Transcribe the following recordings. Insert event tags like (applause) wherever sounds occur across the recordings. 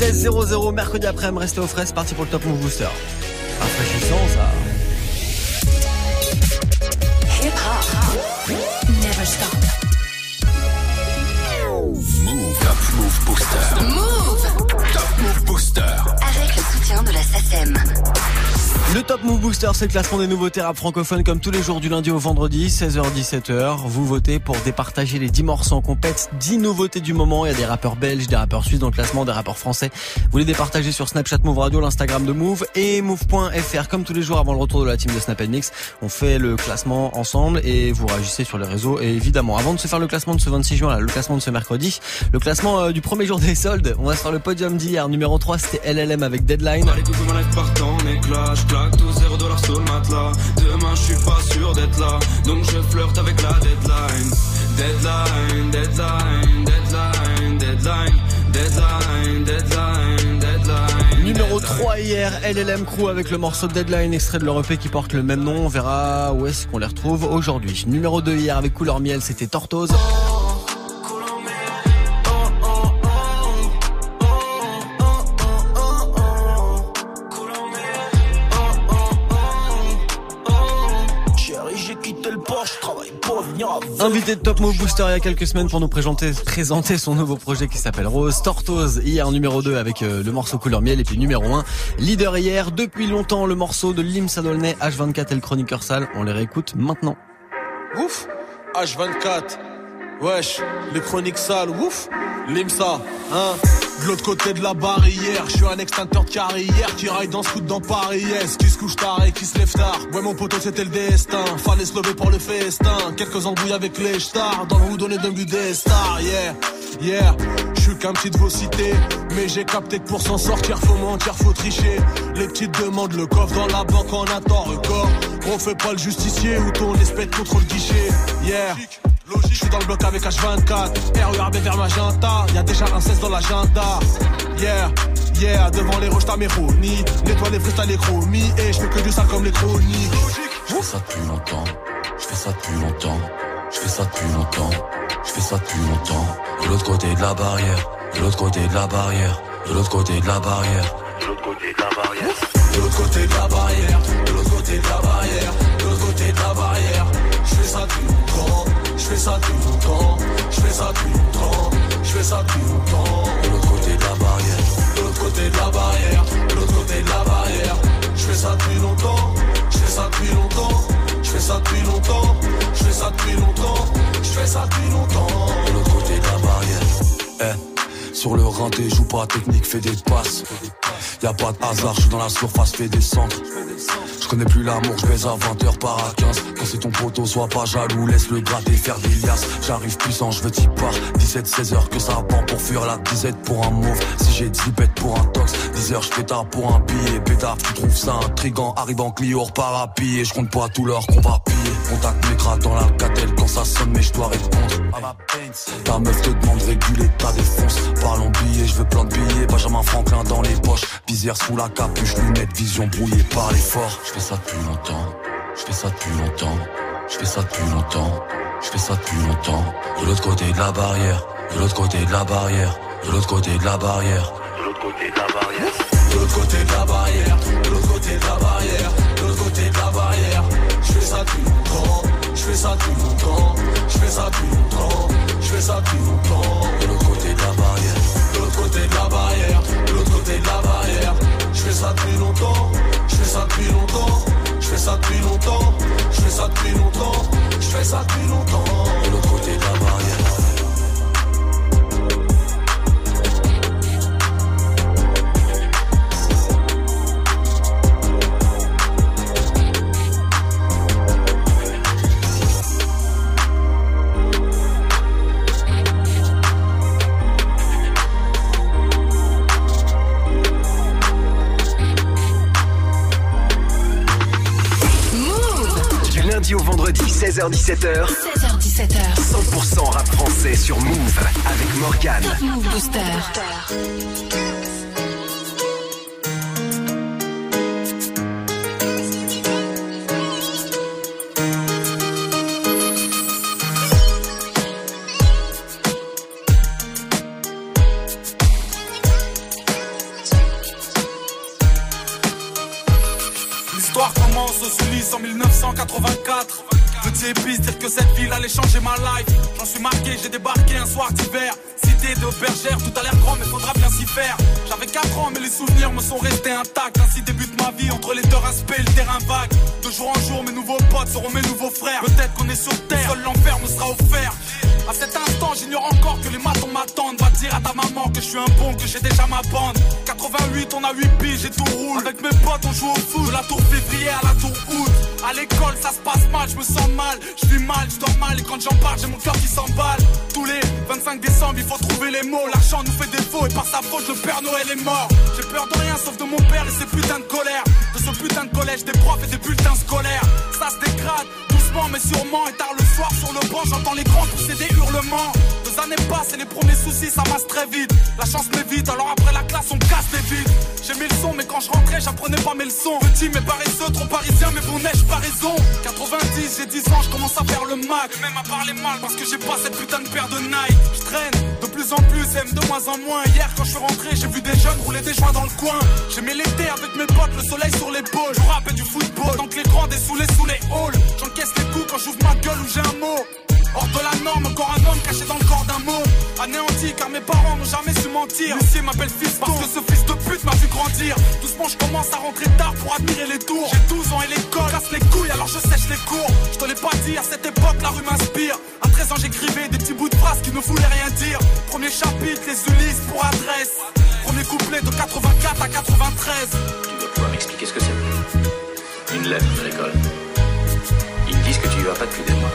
16-0-0, mercredi après-midi, restez au frais, c'est parti pour le Top Move Booster. Rafraîchissant ça. Hip hop. Never stop. Move. Top Move Booster. Move. Top Move Booster. Avec le soutien de la SACEM. Le Top Move Booster, c'est le classement des nouveautés rap francophones comme tous les jours du lundi au vendredi, 16h-17h. Vous votez pour départager les 10 morceaux en compète, 10 nouveautés du moment. Il y a des rappeurs belges, des rappeurs suisses dans le classement, des rappeurs français. Vous les départagez sur Snapchat Move Radio, l'Instagram de Move et Move.fr. Comme tous les jours avant le retour de la team de Snap Mix, on fait le classement ensemble et vous réagissez sur les réseaux. Et évidemment, avant de se faire le classement de ce 26 juin, le classement de ce mercredi, le classement euh, du premier jour des soldes, on va se faire le podium d'hier. Numéro 3, c'était LLM avec Deadline. Claque tout 0 dollars sur le matelas. Demain, je suis pas sûr d'être là. Donc, je flirte avec la deadline. Deadline, deadline, deadline, deadline, deadline, deadline. Numéro 3 hier, LLM Crew avec le morceau Deadline, extrait de leur EP qui porte le même nom. On verra où est-ce qu'on les retrouve aujourd'hui. Numéro 2 hier avec Couleur Miel, c'était Tortoise. Invité de Top Move Booster il y a quelques semaines pour nous présenter, présenter son nouveau projet qui s'appelle Rose. Tortoise hier numéro 2 avec euh, le morceau Couleur Miel et puis numéro 1, leader hier, depuis longtemps le morceau de Lim Sadolnay, H24 et le chroniqueur sale. On les réécoute maintenant. Ouf H24 Wesh, les chroniques sales, ouf Limsa, hein? De l'autre côté de la barrière, je suis un extincteur de carrière qui raille dans ce coup dans Paris Yes, qui se couche tard et qui se lève tard? Ouais mon poteau c'était le destin, fallait se lever pour le festin Quelques embrouilles avec les stars, dans le on est devenu des stars Yeah, yeah je suis qu'un petit de vos cités, mais j'ai capté que pour s'en sortir faut mentir, faut tricher. Les petites demandent le coffre dans la banque en attend record. On fait pas le justicier ou ton espèce contre le guichet. Yeah. Je suis dans le bloc avec H24 RERB vers Magenta. Y'a déjà un 16 dans l'agenda. Yeah, yeah Devant les roches t'as mes ronies. Nettoie les freestyles les chromies. Et je fais que du sale comme les chroniques. Je fais ça depuis longtemps, je fais ça depuis longtemps, je fais ça depuis longtemps, je fais ça depuis longtemps. De l'autre côté de la barrière, de l'autre côté de la barrière, de l'autre côté de la barrière, de l'autre côté de la barrière, de l'autre côté de la barrière, de l'autre côté de la barrière, de l'autre côté de la barrière. Je fais ça depuis longtemps Je fais ça depuis longtemps Je fais ça depuis longtemps Je fais ça depuis longtemps De l'autre côté de la barrière, De l'autre côté de la barrière De l'autre côté de la barrière Je fais ça depuis longtemps Je fais ça depuis longtemps Je fais ça depuis longtemps Je fais ça depuis longtemps Je fais ça depuis longtemps de l'autre côté de la barrière. Eh, sur le rinté, joue pas technique, fais des passes. Y a pas de hasard, je suis dans la surface, fais des centres. Je connais plus l'amour, je baise à 20h par à 15. Quand c'est ton poteau, sois pas jaloux, laisse le gratter faire des liasses. J'arrive puissant, je veux t'y part. 17-16 heures que ça prend pour fuir la disette pour un mauve. Si j'ai 10 bêtes pour un tox, 10 heures je pétard pour un billet. Pétard, tu trouves ça intrigant, arrive en Clio, repars à pied. Je compte pas tout l'or qu'on va piller. Contact gras dans la catelle quand ça sonne, mais je dois répondre. Ta meuf te demande réguler ta défonce. Parlons billets, je veux plein de billets. Benjamin Franklin dans les poches. Visière sous la capuche, lunettes, vision brouillée par l'effort. Je fais ça depuis longtemps. Je fais ça depuis longtemps. Je fais ça depuis longtemps. Je fais ça depuis longtemps. De l'autre côté de la barrière. De l'autre côté de la barrière. De l'autre côté de la barrière. De l'autre côté de la barrière. De l'autre côté de la barrière De l'autre côté de la barrière De l'autre côté de la barrière Je fais ça depuis longtemps Je fais ça depuis longtemps Je fais ça depuis longtemps Je fais ça depuis longtemps De l'autre côté de la barrière. De l'autre côté de la barrière. De l'autre côté de la barrière. Je fais ça depuis longtemps. Je fais ça depuis longtemps. Je fais ça depuis longtemps. Je fais ça depuis longtemps. Je fais ça depuis longtemps. De l'autre côté de la barrière. 16h-17h, 16h17h. 100% rap français sur Move avec Morgane. Top Move Booster. 88, on a 8 piges et tout roule. Avec mes potes, on joue au foot. De la tour février à la tour août. À l'école, ça se passe mal, je me sens mal. Je vis mal, je dors mal. Et quand j'en parle, j'ai mon cœur qui s'emballe. Tous les 25 décembre, il faut trouver les mots. L'argent nous fait défaut et par sa faute, le Père Noël est mort. J'ai peur de rien sauf de mon père et ses putains de colère. De ce putain de collège, des profs et des bulletins scolaires. Ça se dégrade mais sûrement. Et tard le soir sur le banc, j'entends les grands pousser des hurlements. Deux années passent et les premiers soucis, ça masse très vite. La chance m'évite, alors après la classe, on casse des vides. J'ai mis le son, mais quand je rentrais, j'apprenais pas mes leçons. Petit mais paresseux, trop parisien, mais bon neige, pas raison. 90, j'ai 10 ans, je commence à faire le mac. même à parler mal parce que j'ai pas cette putain de paire de Nike. Je traîne de plus en plus, aime de moins en moins. Hier, quand je suis rentré, j'ai vu des jeunes rouler des joints dans le coin. J'ai mis l'été avec mes potes, le soleil sur l'épaule. Je rappelle du football, tant que les grands dessoulés sous les halls. J'encaisse les coups quand j'ouvre ma gueule ou j'ai un mot. Hors de la norme, encore un homme caché dans le corps d'un mot. Anéanti car mes parents n'ont jamais su mentir. Lucie m'appelle fils parce que ce fils de pute m'a vu grandir. Doucement, je commence à rentrer tard pour admirer les tours. J'ai 12 ans et l'école casse les couilles alors je sèche les cours. Je te l'ai pas dit, à cette époque la rue m'inspire. À 13 ans, j'écrivais des petits bouts de phrases qui ne voulaient rien dire. Premier chapitre, les Ulysses pour adresse. Premier couplet de 84 à 93. Tu dois pouvoir m'expliquer ce que c'est. Une lettre de l'école. Ils me disent que tu y vas pas depuis des mois.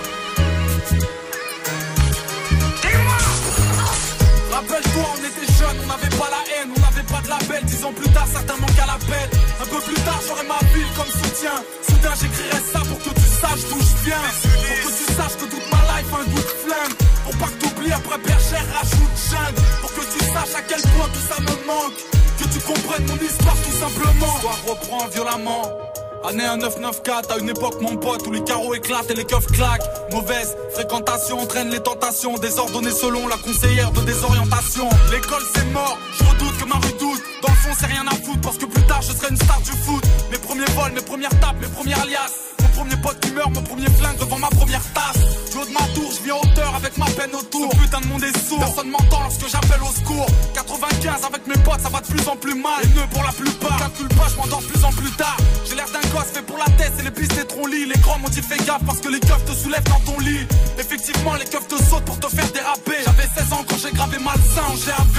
On était jeunes, on n'avait pas la haine, on n'avait pas de label. Dix ans plus tard, certains manquent à l'appel. Un peu plus tard, j'aurai ma ville comme soutien. Soudain, j'écrirai ça pour que tu saches d'où je viens. Pour que tu saches que toute ma life a un goût de flingue. Pour pas que t'oublies après bergère, rajoute jungle. Pour que tu saches à quel point tout ça me manque. Que tu comprennes mon histoire tout simplement. L'histoire reprend violemment. Année 1994, à une époque mon pote où les carreaux éclatent et les keufs claquent. Mauvaise fréquentation entraîne les tentations, désordonnées selon la conseillère de désorientation. L'école c'est mort, je redoute que ma redoute. Dans le fond c'est rien à foutre parce que plus tard je serai une star du foot. Mes premiers vols, mes premières tapes, mes premières alias. Mon premier pote qui meurt, mon premier flingue devant ma première tasse. Ma tour, je vis en hauteur avec ma peine autour. Ce putain de monde est sourd, personne m'entend lorsque j'appelle au secours. 95 avec mes potes, ça va de plus en plus mal. Les nœuds pour la plupart, calcule pas, je m'endors de plus en plus tard. J'ai l'air d'un gosse fait pour la tête et les pistes des lits. Les grands m'ont dit fais gaffe parce que les keufs te soulèvent dans ton lit. Effectivement, les keufs te sautent pour te faire déraper. J'avais 16 ans quand j'ai gravé malsain en GAV.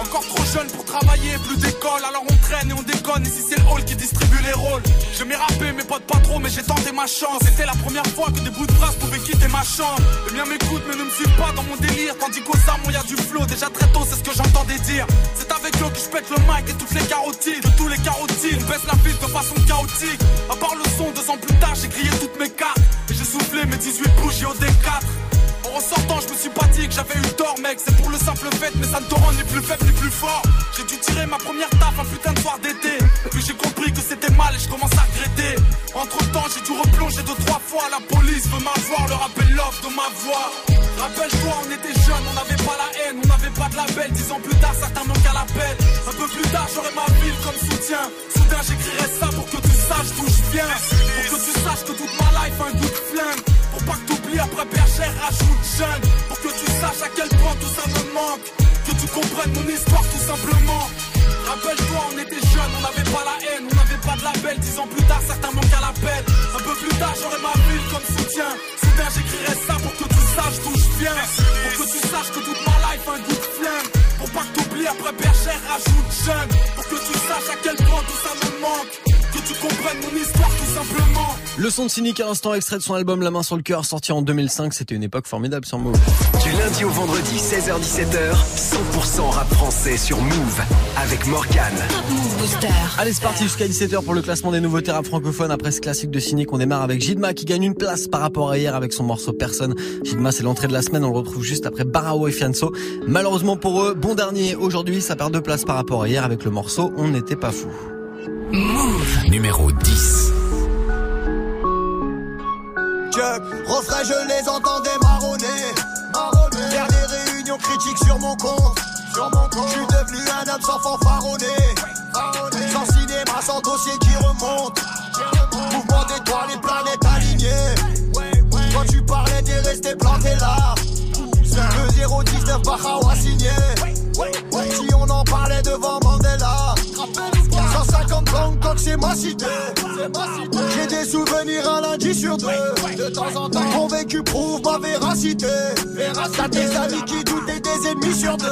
Encore trop jeune pour travailler, plus d'école, alors on traîne et on déconne. Ici c'est le hall qui distribue les rôles. Je m'ai rappé, mes potes pas trop, mais j'ai tenté ma chance. C'était la première fois que des bouts de phrases pouvaient quitter ma chambre. Les miens m'écoutent, mais ne me suivent pas dans mon délire. Tandis qu'aux armes, y a du flow. Déjà très tôt, c'est ce que j'entendais dire. C'est avec eux que je pète le mic et toutes les carotides. De tous les carotides, baisse la piste de façon chaotique. À part le son, deux ans plus tard, j'ai grillé toutes mes cartes. Et j'ai soufflé mes 18 bougies au D4. En sortant, je me suis pas dit que j'avais eu tort, mec. C'est pour le simple fait, mais ça ne te rend ni plus faible ni plus fort. J'ai dû tirer ma première taf un putain de soir d'été. Puis j'ai compris que c'était mal et je commence à regretter. Entre temps, j'ai dû replonger deux, trois fois. La police veut m'avoir, le rappel l'offre de ma voix. Rappelle-toi, on était jeunes, on n'avait pas la haine, on n'avait pas de label. Dix ans plus tard, certains manquent à l'appel. Un peu plus tard, j'aurai ma ville comme soutien. Soudain, j'écrirai ça pour que tu saches d'où je viens. Pour que tu saches que toute ma life a un goût de flingue. Pour pas que après bergère, rajoute jeune. Pour que tu saches à quel point tout ça me manque. Que tu comprennes mon histoire tout simplement. Rappelle-toi, on était jeunes, on n'avait pas la haine, on n'avait pas de label. Dix ans plus tard, certains manquent à l'appel. Un peu plus tard, j'aurai ma ville comme soutien. Soudain, j'écrirai ça pour que tu saches d'où je viens. Pour que tu saches que toute ma life un goût de flingue. Pour pas que t'oublies après bergère, rajoute jeune. Pour que tu saches à quel point tout ça me manque. Que tu comprennes mon histoire tout simplement. Le son de Cynic à l'instant extrait de son album La main sur le cœur sorti en 2005. C'était une époque formidable sur Move. Du lundi au vendredi, 16h-17h, 100% rap français sur Move avec Morgan. Move Booster. Allez, c'est parti jusqu'à 17h pour le classement des nouveautés rap francophones. Après ce classique de Cynic, on démarre avec Jidma qui gagne une place par rapport à hier avec son morceau Personne. Jidma, c'est l'entrée de la semaine. On le retrouve juste après Barao et Fianso. Malheureusement pour eux, bon dernier aujourd'hui, ça perd deux places par rapport à hier avec le morceau On n'était pas fou. Move numéro 10. Je refrain, je les entendais marronner. marronner. Dernière réunion critique sur mon compte. Sur mon compte. Je suis devenu un homme sans fanfaronner. Faronner. Sans cinéma, sans dossier qui remonte. Mouvement d'étoiles, les planètes alignées. Ouais. Quand tu parlais, t'es resté planté là. Le 019 Bahawa signé. Ouais, si on en parlait devant Mandela. 150 Bangkok, c'est ma cité. J'ai des souvenirs un lundi sur deux. De temps en temps, mon vécu prouve ma véracité. T'as des amis qui doutent et des ennemis sur deux.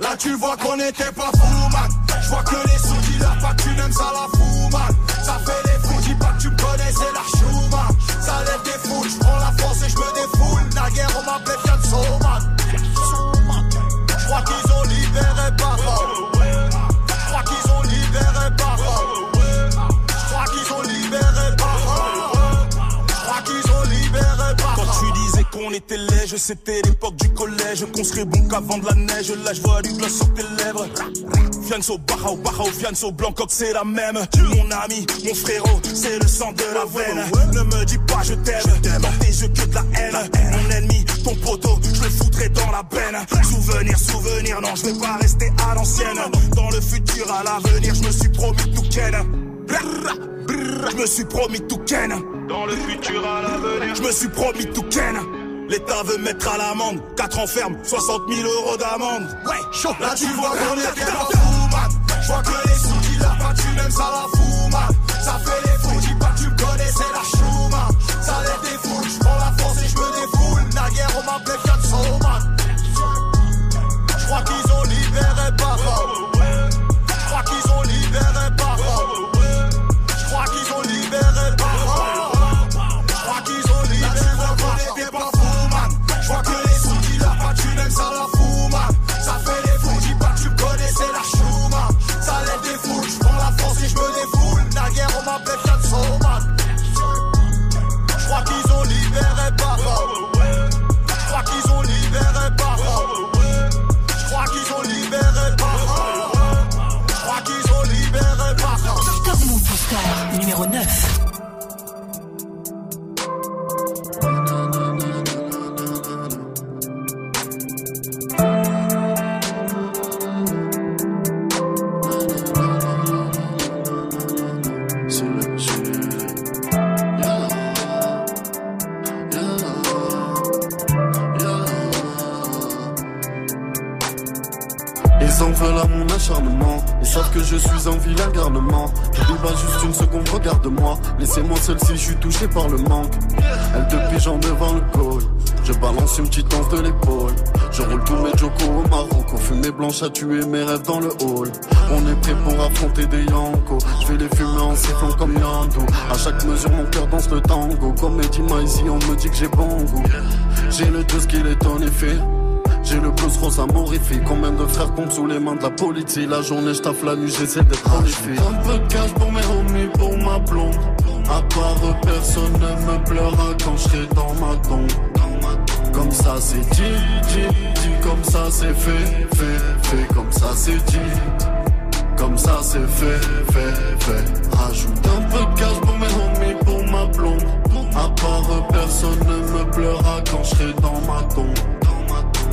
Là, tu vois qu'on était pas fou, man. Je vois que les sous dealers, pas que tu n'aimes ça la fou, man. Ça fait les fous, dis pas que tu me connais, c'est la chou, man. Ça lève des foules, je prends la France et je me défoule. La guerre, on m'appelait man. Qu'on était c'était l'époque du collège. Qu'on serait bon qu'avant de la neige. Là, je vois du gloss sur tes lèvres. Fianso, Barao, Barao, Fianso, Blancoc, c'est la même. Mon ami, mon frérot, c'est le sang de la veine. Ne me dis pas je t'aime, dans tes yeux que de la haine. Mon ennemi, ton poteau, je le foutrai dans la benne. Souvenir, souvenir, non, je vais pas rester à l'ancienne. Dans le futur, à l'avenir, je me suis promis tout ken. Je me suis promis tout ken. Dans le futur, à l'avenir, je me suis promis tout ken. L'État veut mettre à l'amende 4 ans ferme, 60 000 euros d'amende. Ouais, chaud. Là, tu vois qu'on pas fou, man. Je vois que les sous dealers, pas tu n'aimes ça la fou, seul si je suis touché par le manque. Elle te pigeon devant le col. Je balance une petite danse de l'épaule. Je roule tous mes jokos au Maroc. Fumée blanche à tuer mes rêves dans le hall. On est prêt pour affronter des yankos Je vais les fumer en sifflant comme Yando À chaque mesure mon cœur danse le tango. Comme Eddie ici on me dit que j'ai bon goût. J'ai le deux qu'il est en effet. J'ai le blues rose amorifié Combien de frères tombent sous les mains de la police? La journée je taffe la nuit j'essaie d'être prolifique Un peu de cash pour mes homies pour ma blonde À part personne ne me pleura quand je serai dans ma tombe. Comme ça c'est dit, dit, dit Comme ça c'est fait, fait, fait. Comme ça c'est dit Comme ça c'est fait, fait, fait. Rajoute un peu de cash pour mes homies pour ma blonde. À part personne ne me pleura quand je serai dans ma tombe.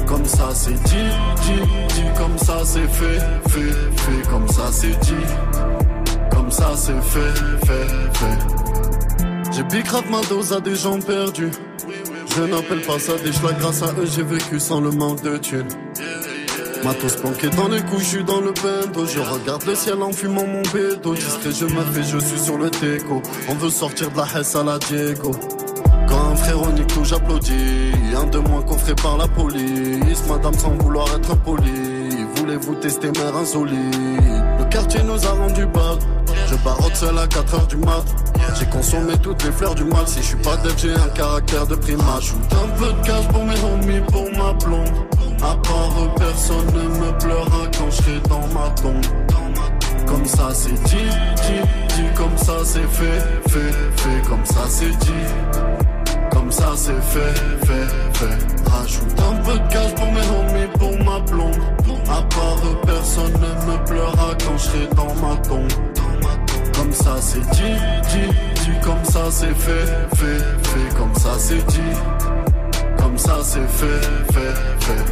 Comme ça c'est dit, dit, dit, comme ça c'est fait, fait, fait, comme ça c'est dit, comme ça c'est fait, fait, fait. J'ai bicrave ma dose à des gens perdus. Je n'appelle pas ça des choix, grâce à eux j'ai vécu sans le manque de thunes. Matos planqué dans les suis dans le bendo. Je regarde le ciel en fumant mon bédo. Discret, je me fais, je suis sur le teco. On veut sortir de la Hesse à la Diego. Quand un frère nique tout, j'applaudis. Un de moins coffré par la police. Madame sans vouloir être poli. Voulez-vous tester mère insolite Le quartier nous a rendu bas. Je barotte seul à 4 heures du mat. J'ai consommé toutes les fleurs du mal. Si je suis pas dead, j'ai un caractère de primate. J'ajoute un peu de cash pour mes homies, pour ma blonde. À part personne ne me pleura quand je serai dans ma tombe. Comme ça c'est dit, dit, dit, comme ça c'est fait, fait, fait, comme ça c'est dit. Comme ça c'est fait, fait, fait. Rajoute un peu de cash pour mes homies, pour ma blonde. À part personne ne me pleura quand je serai dans ma tombe. Comme ça c'est dit, dit, dit, comme ça c'est fait, fait, fait, comme ça c'est dit. Comme ça c'est fait, fait, fait.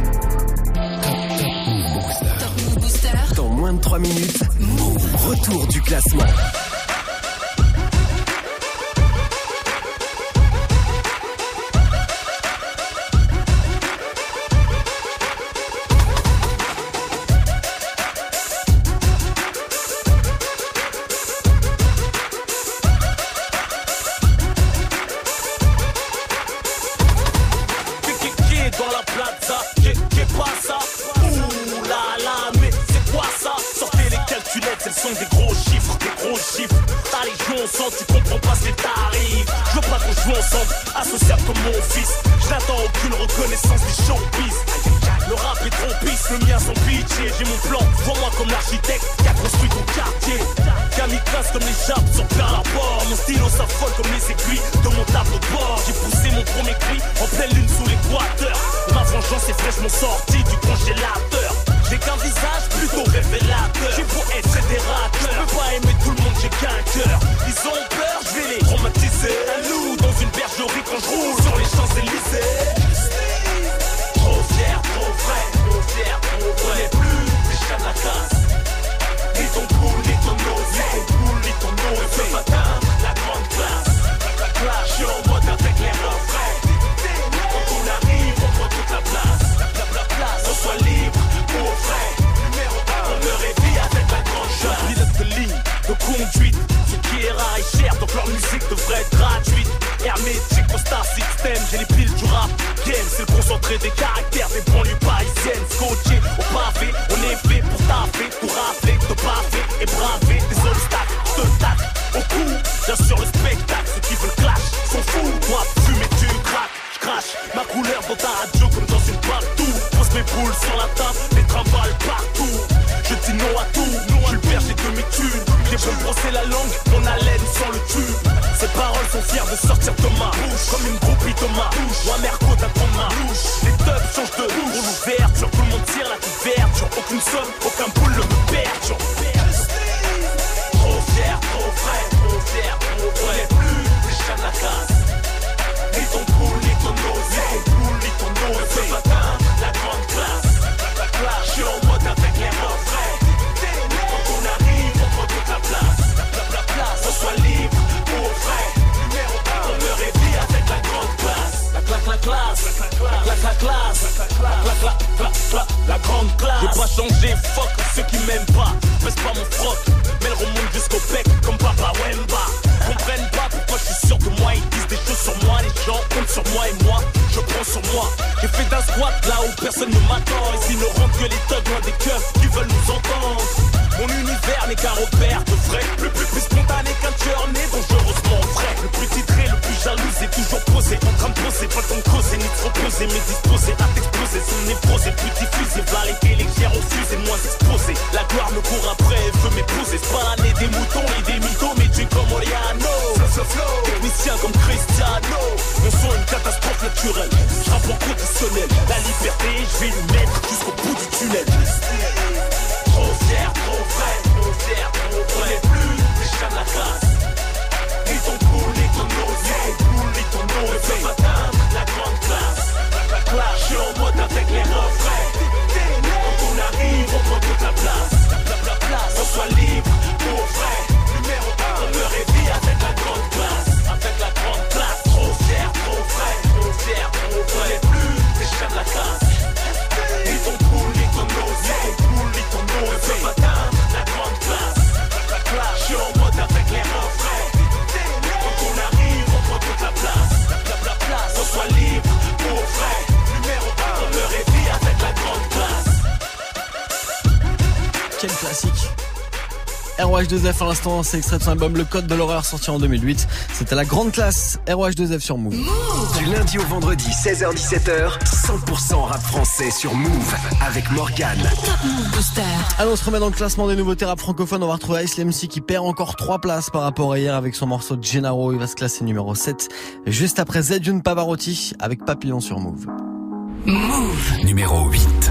Dans moins de 3 minutes, retour du classement. Concentré des caractères des banlieues parisiennes. Scotché au pavé, on est fait pour taper, pour rappeler, te baver et braver des obstacles. Je te tape au cou, j'assure le spectacle. Ceux qui veulent clash sont fous. Moi, fumer, tu craques, je crache ma couleur dans ta radio mes boules sur la table, les travails partout. Je dis non à tout, non à père, j'ai que mes thunes. J'ai beau brosser la langue, mon haleine sans le tube. Ces paroles sont fières de sortir de ma bouche, comme une groupie de ma bouche. Ou un merco d'un ma bouche. Les dubs changent de bouche. l'ouverture, tout le monde tire la couverture. Aucune somme, aucun boule ne me perturbe. Trop fier, trop frais, trop fier, trop vrai. plus les chats de la casse. Ni ton cool, ni ton nose, ni ton ni ton nose. La classe, la la la, la, grande classe. J'ai pas changé, fuck ceux qui m'aiment pas. Baisse pas mon froc, mais le remonte jusqu'au bec comme Papa Wemba. Pas Sur moi, les gens comptent sur moi et moi, je prends sur moi. J'ai fait d'un squat là où personne ne m'attend. Et s'ils ne rentrent que les thugs loin des keufs qui veulent nous entendre. Mon univers n'est qu'un repère de vrai. Plus, plus, plus spontané qu'un tueur né dangereusement vrai. Le plus titré, le plus jaloux, est toujours posé. En train de poser, pas ton causer, ni se reposer, mais disposé à t'exploser. Son névrose est plus diffusée. V'là les télégères aux fusées, moins exposé. La gloire me court après, elle veut m'épouser. C'est pas l'année des moutons et des mythos, mais tu comme Oriano. Technicien comme Son est une catastrophe naturelle. Je rappe en conditionnel. La liberté, je vais lui mettre jusqu'au bout du tunnel. Trop fier, trop trop ROH2F à l'instant, c'est extrait de son album Le Code de l'horreur sorti en 2008. C'était la grande classe ROH2F sur Move. Du lundi au vendredi, 16h17h, 100% rap français sur Move avec Morgane. Booster. Allez, on se remet dans le classement des nouveautés rap francophones. On va retrouver Ice MC qui perd encore 3 places par rapport à hier avec son morceau de Gennaro. Il va se classer numéro 7. Juste après Zedune Pavarotti avec Papillon sur Move. Move. Numéro 8.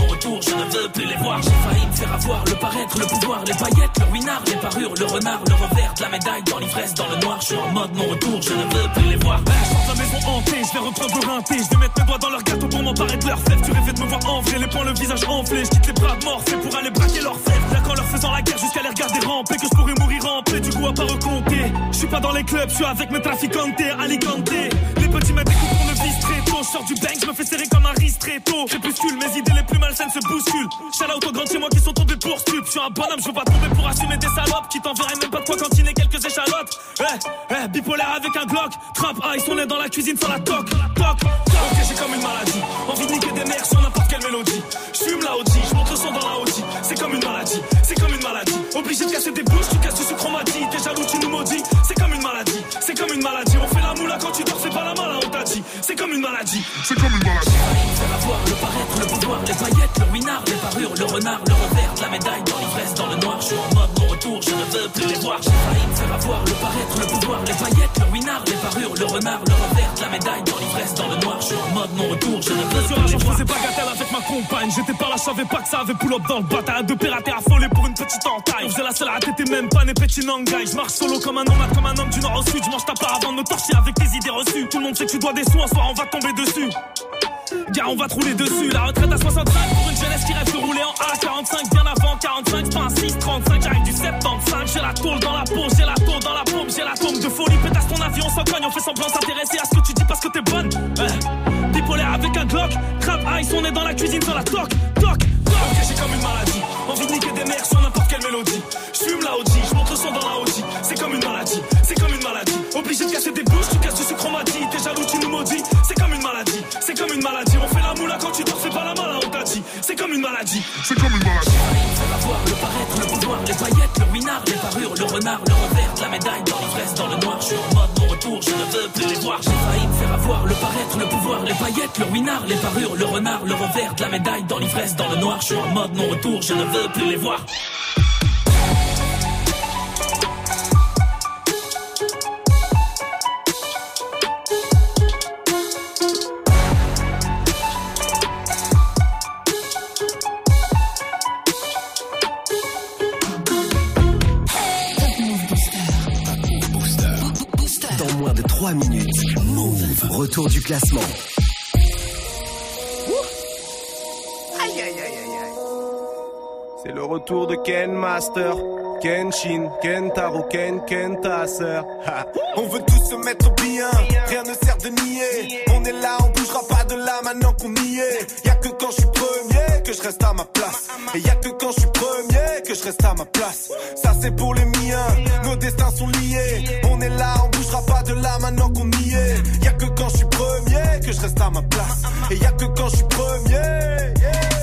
Mon retour, je ne veux plus les voir. J'ai failli me faire avoir. Le paraître, le pouvoir, les paillettes, le winard, les parures, le renard, le revers la médaille dans l'ivresse, dans le noir. Je suis en mode mon retour, je ne veux plus les voir. Je sors de la maison hantée, je vais reprendre le rinté. Je vais mettre mes doigts dans leur gâteau pour m'emparer de leur fève Tu rêvais de me voir en vrai, les poings, le visage enflé. Je quitte les bras c'est pour aller braquer leur fève Là qu'en leur faisant la guerre jusqu'à les regarder ramper Que je pourrais mourir en paix, du coup à pas recompter Je suis pas dans les clubs, je suis avec mes traficantes, Alicante. Les petits mettent des Je sors du bank, je me fais serrer comme un ristretto. Crépuscule, mes idées les plus malsaines se bousculent. Out aux grands chez moi qui sont tombés pour stup Je suis un bonhomme, je veux pas tomber pour assumer des salopes. Qui t'enverraient même pas de quoi cantiner quelques échalotes. Eh, eh, bipolaire avec un Glock. Trap ice, on est dans la cuisine sans la toc Toc, Ok, j'ai comme une maladie. Envie de niquer des mères sur n'importe quelle mélodie. Je fume la OG, je monte le son dans la OG C'est comme une maladie, c'est comme une maladie. Obligé de casser des bouches, tu casses du sucre, T'es jaloux, tu nous maudis. C'est comme une maladie, c'est comme une maladie. On fait la moula quand tu dors, c'est pas la mala, on t'a dit C'est comme une maladie, c'est comme une maladie Faire avoir le paraître, le pouvoir, les paillettes, le winard, les parures, le renard, le revers de la médaille dans l'ivresse, dans le noir. Je suis en mode mon retour, je ne veux plus les voir. J'ai failli me faire avoir le paraître, le pouvoir, les paillettes, le winard, les parures, le renard, le revers de la médaille dans l'ivresse, dans le noir. Je suis en mode mon retour, je ne veux plus les jour, je voir. faisais bagatelle avec ma compagne. J'étais par là, je savais pas que ça avait pull up dans le bataille. Deux pirates et affolés pour une petite entaille. On faisait la seule à t'étais même pas né petit nangai. Je marche solo comme un nomade, comme un homme du nord au sud. Je mange ta part avant de me torcher avec tes idées reçues. Tout le monde sait que tu dois des sous, un soir on va tomber dessus. Gars, on va te rouler dessus. La retraite à 65 pour une jeunesse qui rêve de rouler en A45. Bien avant 45, c'est pas un 6, 35. J'arrive du 75. J'ai la tôle dans la peau, j'ai la tôle dans la paume, j'ai la tombe de folie. Pétasse ton avion, on s'en cogne, on fait semblant s'intéresser à ce que tu dis parce que t'es bonne. Eh, Bipolaire avec un Glock. Trap ice, on est dans la cuisine sur la toc, toc, toc. Ok, j'ai comme une maladie. Envie de niquer des mères sur n'importe quelle mélodie. Je fume la OG, je monte le son dans la OG. C'est comme une maladie, c'est comme une maladie. Obligé de casser des bouches, tu casses du sucre, on m'a dit. T'es jaloux, tu nous maudis. C'est comme une maladie, c'est comme une maladie. On fait la moula quand tu dors, c'est pas la mala, on t'a dit. C'est comme une maladie, c'est comme une maladie. Faire avoir le paraître, le pouvoir, les paillettes, le winard, les parures, le renard, le revers la médaille, dans l'ivresse, dans le noir. Je suis en mode mon retour, je ne veux plus les voir. J'ai failli me faire avoir le paraître, le pouvoir, les paillettes, le winard, les parures, le renard, le revers la médaille, dans l'ivresse, dans le noir. Je suis en mode mon retour, je ne veux plus les voir. Retour du classement. Aïe aïe aïe aïe aïe. C'est le retour de Ken Master. Kenshin, Kentaro, Ken, Kentasser. Ha. On veut tous se mettre bien, rien ne sert de nier. On est là, on bougera pas de là maintenant qu'on y est. Y'a que quand je suis premier que je reste à ma place. Et y'a que quand je suis premier que je reste à ma place. Ça c'est pour les miens, nos destins sont liés. On est là, on bougera pas de là maintenant qu'on y est. Quand je suis premier que je reste à ma place. Et y'a que quand je suis premier.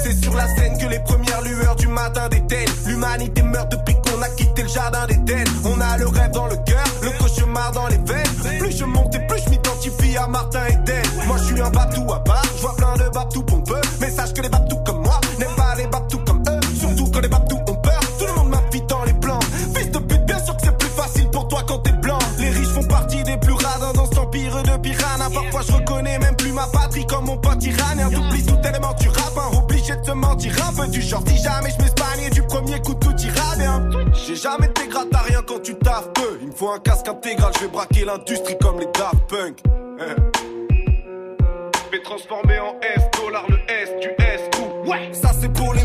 C'est sur la scène que les premières lueurs du matin déteignent. L'humanité meurt depuis qu'on a quitté le jardin d'Éden. On a le rêve dans le cœur, le cauchemar dans les veines. Plus je monte et plus je m'identifie à Martin Eden. Moi je suis un babtou à part, je vois plein de babtou pompeux. Mais sache que les babtous de piranha. Parfois je reconnais même plus ma patrie comme mon pote iranien. T'oublies tout élément, tu rappes, hein, obligé de se mentir un peu du genre. Si jamais je m'espagne du premier coup tout ira bien. J'ai jamais été gratte à rien quand tu taffes peu. Il me faut un casque intégral, je vais braquer l'industrie comme les Daft Punk. Hein. Je vais transformer en S, dollar le S, du S, tout. Ouais, ça c'est pour les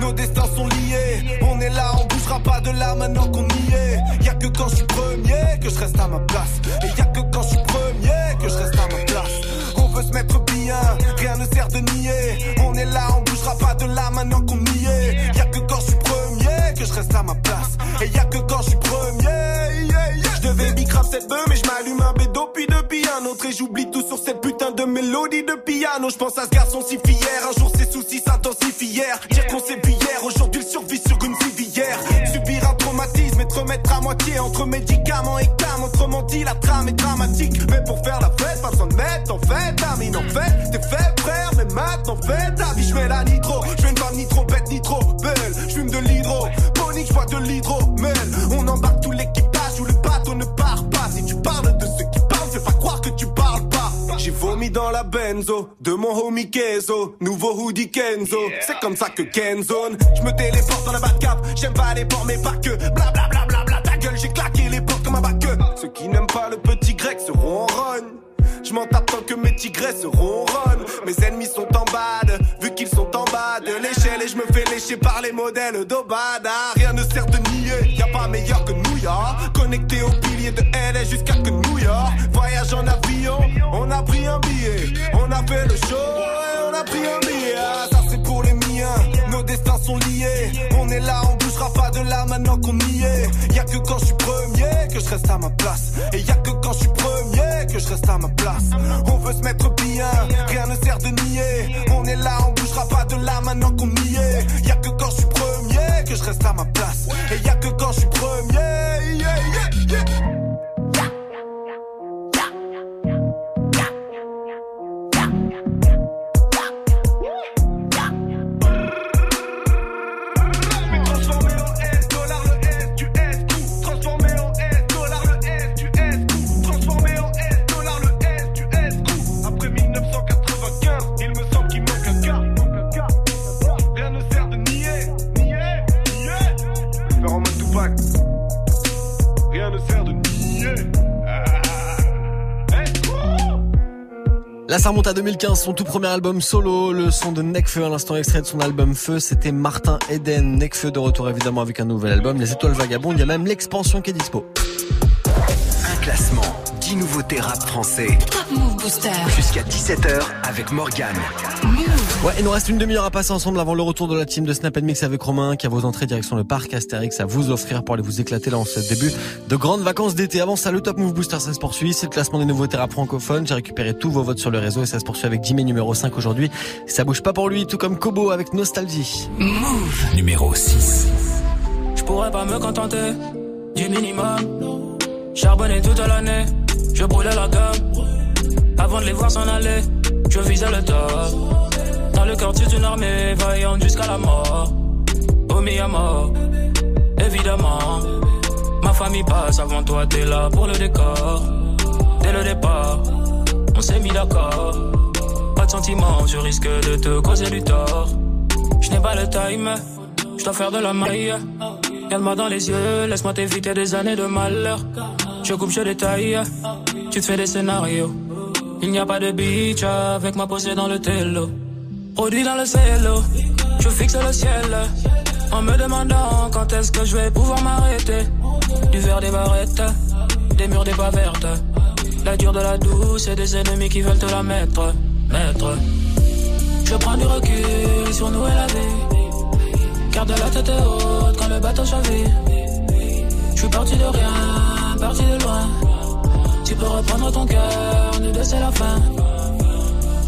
nos destins sont liés. On est là, on bougera pas de là maintenant qu'on y est. Y'a que quand je suis premier que je reste à ma place. Et y'a que quand je suis premier que je reste à ma place. On veut se mettre bien, rien ne sert de nier. On est là, on bougera pas de là maintenant qu'on y est. Y'a que quand je suis premier que je reste à ma place. Et y'a que quand je suis premier. yeah. Je devais bicrave cette bœuf, mais je m'allume un bédo puis depuis un autre. Et j'oublie tout sur cette putain de mélodie de piano. Je pense à ce garçon si fier. Un jour soucis s'intensifient hier. Dire qu'on hier, aujourd'hui il survit sur une civière. Subir un traumatisme et te remettre à moitié entre médicaments et cam. Autrement dit, la trame est dramatique. Mais pour faire la fête, pas de mettre en fait. Amine, en fait, t'es fait frère, mais maintenant fais ta vie. Je mets la nitro, je une femme ni trop bête ni trop belle. Je fume de l'hydro, ponique, je bois de l'hydromel. On embarque Dans la benzo de mon homie Kenzo, nouveau hoodie Kenzo. C'est comme ça que Kenzone. Je me téléporte dans la Batcap, j'aime pas les ports mais pas que. Bla bla bla bla bla ta gueule, j'ai claqué les portes comme un bac. Ceux qui n'aiment pas le petit grec seront en rogne. Je m'en tape tant que mes tigresses ronronnent. Mes ennemis sont en bad, vu qu'ils sont en bas de l'échelle et je me fais lécher par les modèles d'Obada. Rien ne sert de nier, y a pas meilleur que New York. Connecté au de LA jusqu'à que New York. Voyage en avion, on a pris un billet. On a fait le show et on a pris un billet. Ah, ça c'est pour les miens, nos destins sont liés. On est là, on bougera pas de là maintenant qu'on y est. Y a que quand je suis premier que je reste à ma place. Et y a que quand je suis premier que je reste à ma place. On veut se mettre bien, rien ne sert de nier. On est là, on bougera pas de là maintenant qu'on y est. Y a que quand je suis premier que je reste à ma place. Et y a que quand je suis premier. yeah, yeah. Là, ça remonte à 2015, son tout premier album solo, le son de Necfeu, à l'instant extrait de son album Feu, c'était Martin Eden. Necfeu de retour évidemment avec un nouvel album, Les Étoiles Vagabondes, il y a même l'expansion qui est dispo. Un classement, 10 nouveautés rap français. Top Move Booster. Jusqu'à 17h avec Morgane. Ouais, il nous reste une demi-heure à passer ensemble avant le retour de la team de Snap Mix avec Romain qui a vos entrées direction le parc Astérix à vous offrir pour aller vous éclater là en ce début de grandes vacances d'été. Avant ça, le Top Move Booster, ça se poursuit. C'est le classement des nouveautés rap francophones. J'ai récupéré tous vos votes sur le réseau et ça se poursuit avec Jimmy numéro 5 aujourd'hui. Ça bouge pas pour lui, tout comme Kobo avec Nostalgie. Move. Numéro 6. Je pourrais pas me contenter du minimum. Charbonné toute l'année, je brûlais la gomme. Avant de les voir s'en aller, je visais le top. Dans le quartier d'une armée, vaillante jusqu'à la mort. Au mi mort, évidemment. Ma famille passe avant toi, t'es là pour le décor. Dès le départ, on s'est mis d'accord. Pas de sentiments, je risque de te causer du tort. Je n'ai pas le time, je dois faire de la maille. Regarde-moi dans les yeux, laisse-moi t'éviter des années de malheur. Je coupe, je détaille, tu te fais des scénarios. Il n'y a pas de beach avec moi posé dans le télo. Produit dans le cielo, je fixe le ciel. En me demandant quand est-ce que je vais pouvoir m'arrêter. Du verre des barrettes, des murs des pas vertes. La dure de la douce et des ennemis qui veulent te la mettre. Mettre. Je prends du recul sur nous et la vie. Garde la tête haute quand le bateau chavire. Je suis parti de rien, parti de loin. Tu peux reprendre ton cœur, nous deux c'est la fin.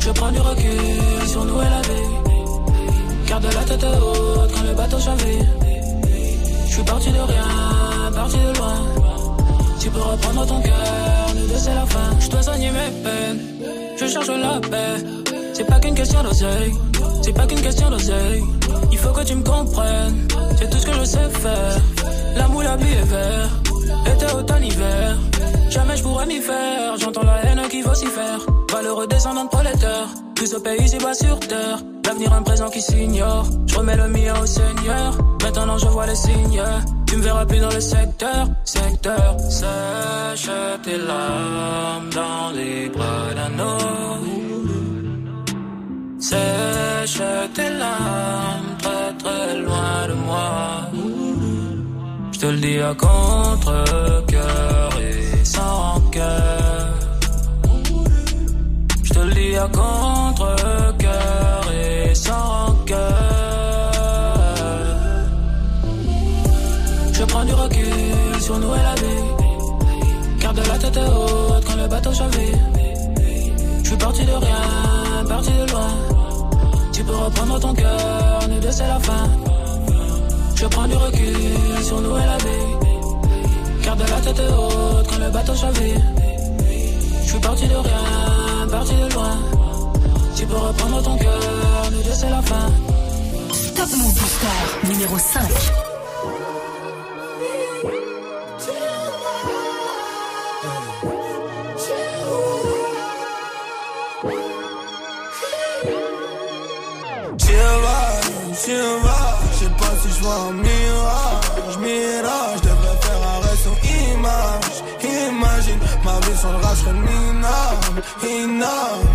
Je prends du recul sur nous et la vie. Garde la tête haute quand le bateau chavire. Je suis parti de rien, parti de loin. Tu peux reprendre ton cœur, nous deux c'est la fin. Je dois soigner mes peines, je cherche la paix. C'est pas qu'une question d'oseille, c'est pas qu'une question d'oseille. Il faut que tu me comprennes, c'est tout ce que je sais faire. L'amour, la vie est vert, été, automne, hiver. Jamais je pourrais m'y faire, j'entends la haine qui faire. Valeureux descendant de prolétaires, plus au pays, c'est bas sur terre. L'avenir, un présent qui s'ignore. Je remets le mien au Seigneur. Maintenant, je vois les signes. Tu me verras plus dans le secteur, secteur. Sèche tes larmes dans les bras d'un homme. Sèche tes larmes très très loin de moi. Je te le dis à contre-cœur et sans cœur. Je te le dis à contre-cœur et sans cœur. Je prends du recul sur nous et la vie. Garde la tête haute quand le bateau chavire. Je suis parti de rien, parti de loin. Tu peux reprendre ton cœur, nous deux c'est la fin. Je prends du recul sur nous et la vie. Garde la tête haute quand le bateau chavire. Je suis parti de rien, parti de loin. Tu peux reprendre ton cœur, nous deux c'est la fin. Top Move Booster numéro 5. J'y vais, j'y vais, vois un mirage, mirage, je devrais faire arrêt sur image, imagine, ma vie sans le rap serait minable, inable.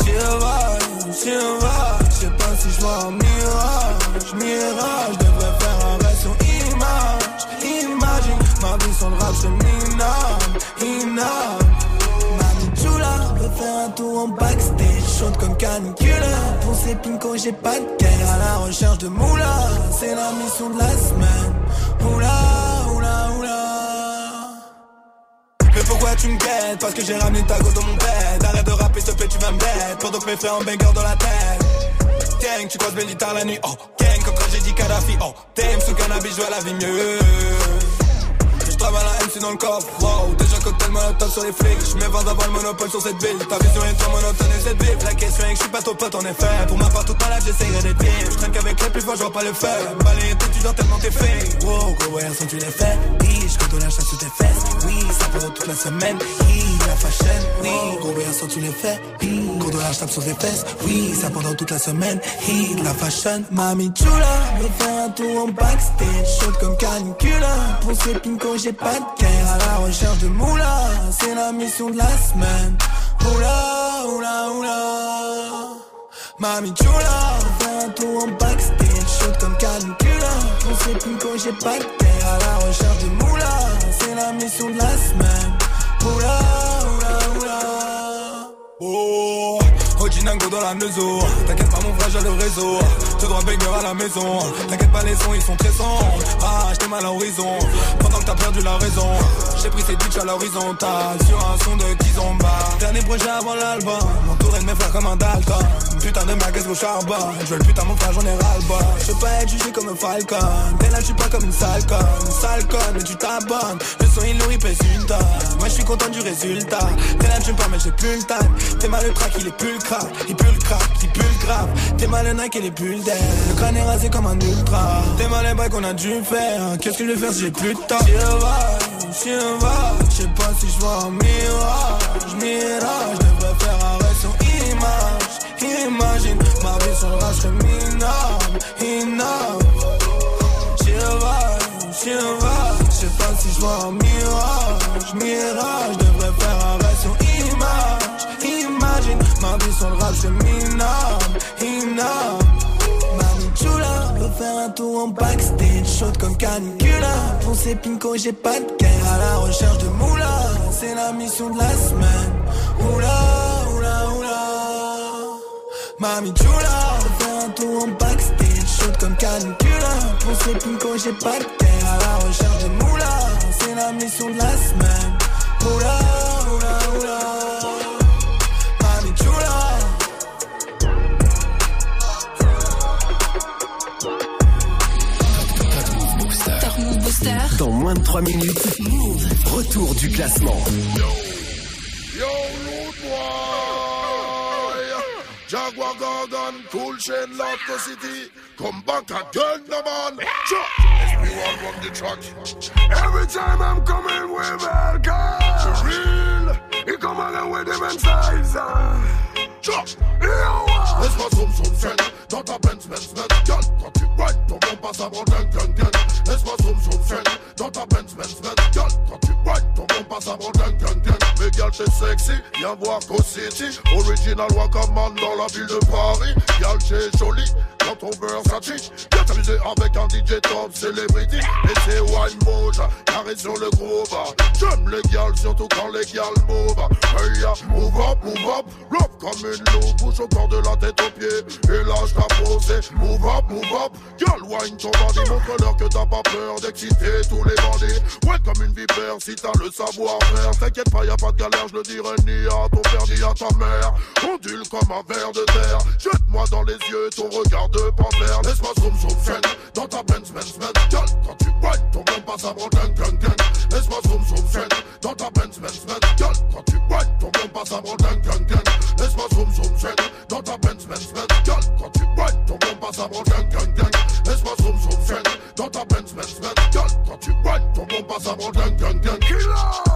J'y vais, j'y vais, je sais pas si je vois un mirage, mirage, je devrais faire arrêt sur image, imagine, ma vie sans le rap serait minable, inable. Mami Chula, veut faire un tour en backstage, chaude comme canicule. Ces pincos, j'ai pas de guerre à la recherche de moula. C'est la mission de la semaine. Oula, oula, oula. Mais pourquoi tu me guettes? Parce que j'ai ramené ta go dans mon bed. Arrête de rapper, s'il te plaît, tu vas me bête. Pendant que mes frères en banger dans la tête. Gang, tu croises tard la nuit. Oh, gang, comme quand j'ai dit Kadhafi. Oh, t'aimes sous cannabis, je vois la vie mieux. Travaille la MC dans le wow Déjà cocktail molotov sur les flics Je mets 20 avant le monopole sur cette ville. Ta vision est trop monotone et cette ville La question est que je suis pas ton pote en effet Pour ma part toute ma life j'essayerai d'être bien. Je traîne qu'avec les plus forts je vois pas le faire Balayer tes tu tellement t'es fait. Wow gros ouais sont tu les fais je compte la chasse sous tes fesses Oui ça pendant toute la semaine sont tu les fais. Oui gros dollar je tape sur tes fesses. Oui ça pendant toute la semaine. Oui la fashion. Mami chula faire un tour en backstage Chaude comme canicule Pour ces pincos j'ai pas de À la recherche de moula. C'est la mission de la semaine. Oula oula oula. Mami chula faire un tour en backstage Chaude comme canicule Pour ces pincos j'ai pas de À la recherche de moula. C'est la mission de la semaine. Oula Oh, Ojinango dans la maison. T'inquiète pas, mon frère, j'ai le réseau. Tout droit banger à la maison. T'inquiète pas, les sons, ils sont très sombres. Ah, j'étais mal à l'horizon. Pendant que t'as perdu la raison. J'ai pris ces bitches à l'horizontale sur un son de Kizomba. Dernier projet avant l'album, entouré de mes frères comme un Dalton. Putain de caisse au charbon, je veux le putain mon frère, j'en ai ras. Je veux pas être jugé comme un falcon, t'es là, je suis pas comme une sale conne. Une mais tu t'abonnes. Le son il nourrit pèse une tonne. Moi je suis content du résultat. T'es là, tu me mais j'ai plus le time. T'es mal le track, il est plus le crack. Il pue le crack, il pue le grave. T'es mal le Nike, il est plus le Le crâne est rasé comme un ultra. T'es mal les bails qu'on a dû faire. Qu'est-ce que je vais faire si j'ai plus de temps? J'y va, je sais pas si je vois un mirage, mirage. Je devrais faire arrêt sur image, imagine ma vie sur rage serait minable, inable. J'y va, j'y va, je sais pas si je vois un mirage, mirage. Je devrais faire arrêt sur image, imagine ma vie sur le rage serait minable, inable. Faire un tour en backstage, chaude comme canicula. Ces pinko, j'ai pas de guerre à la recherche de moula. C'est la mission de la semaine. Oula, oula, oula. Mami chula, faire un tour en backstage, chaude comme canicula. Ces pinko, j'ai pas de guerre à la recherche de moula. C'est la mission de la semaine. Oula, 23 minutes. Move. Retour du classement. Yo, rude boy. Jaguar Gargan, Cool Chain, Laughter City. Come back again, the man. SB1 the track. Every time I'm coming with alcohol. Real. He come along with different size. Uh. Chuck. Laisse-moi zoom zoom, chaîne dans ta Benz Benz Benz. Quand tu right, ton bon passe avant, gang gang gang. Laisse-moi zoom, zoom, zoom. Dans ta Benz, Benz, Benz. Girl, quand tu ride, ton bon passe avant gang, gang, gang. Mais girl, t'es sexy. Viens voir Co City. Original Wakaman dans la ville de Paris. Girl, t'es jolie. Quand ton beurre s'affiche. Viens t'amuser avec un DJ top celebrity. Et c'est Wine Moja. Carré sur le bas. J'aime les gals, surtout quand les gals move. Hey, ya, move up, move up. Love comme une loupe. Bouge au corps de la tête aux pieds. Et là, je posé. Move up, move up. Wine ton bandit. Montre-leur que t'as pas peur d'exciter tous les bandits. Ouais, comme une vipère si t'as le savoir-faire. T'inquiète pas, y a pas de galère, je le dirai ni à ton père ni à ta mère. Ondule comme un ver de terre. Jette-moi dans les yeux ton regard de panthère. Laisse-moi zoom zoom fen dans ta Benz Benz Benz. Quand tu ride, ton bon passe avant gang gang gang. Laisse-moi zoom zoom fen dans ta Benz Benz Benz. Quand tu ride, ton bon passe avant gang gang gang. Laisse-moi zoom zoom fen dans ta Benz Benz Benz. Quand tu ride, ton bon passe avant gang gang gang. Laisse-moi zoom zoom fen dans ta Benz Benz Benz. Girl, quand tu ride, ton bon passe avant gang gang gang. Eh,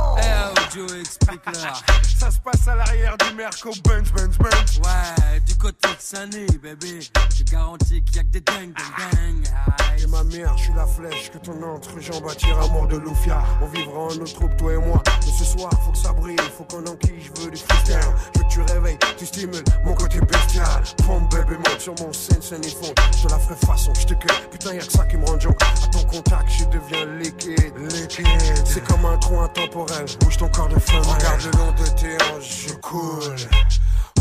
Joe, explique-leur. Ça se passe à l'arrière du Merco Benz, Benz, Benz. Ouais, du côté de Sunny, bébé. Je garantis qu'il y a que des dingues, dingues, dingues. Et ma mère, je suis la flèche que ton entre-jambe attire à mort de Loufia. On vivra en notre troupe, toi et moi. Mais ce soir, faut que ça brille, faut qu'on enquille, je veux du freestyle. Je veux que tu réveilles, tu stimules mon côté bestial. Pompe bébé, monte sur mon scène, scène et fond. Je te la ferai façon, je te cueille. Putain, y'a que ça qui me rend junk. À ton contact, je deviens liquide. Liquide. C'est comme un trou intemporel. Bouge ton corps feu, regarde le long de tes hanches, je coule.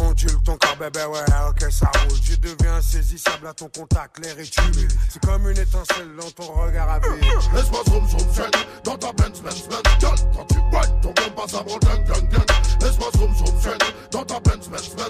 Ondule ton corps, bébé, ouais, ok, ça roule. Je deviens insaisissable à ton contact, l'air est humide. C'est comme une étincelle dans ton regard à vide. Laisse-moi zoom zoom fen dans ta Benz Benz Benz. Quand tu ride, ton bon passe avant gang gang gang. Laisse-moi zoom zoom fen dans ta Benz Benz Benz.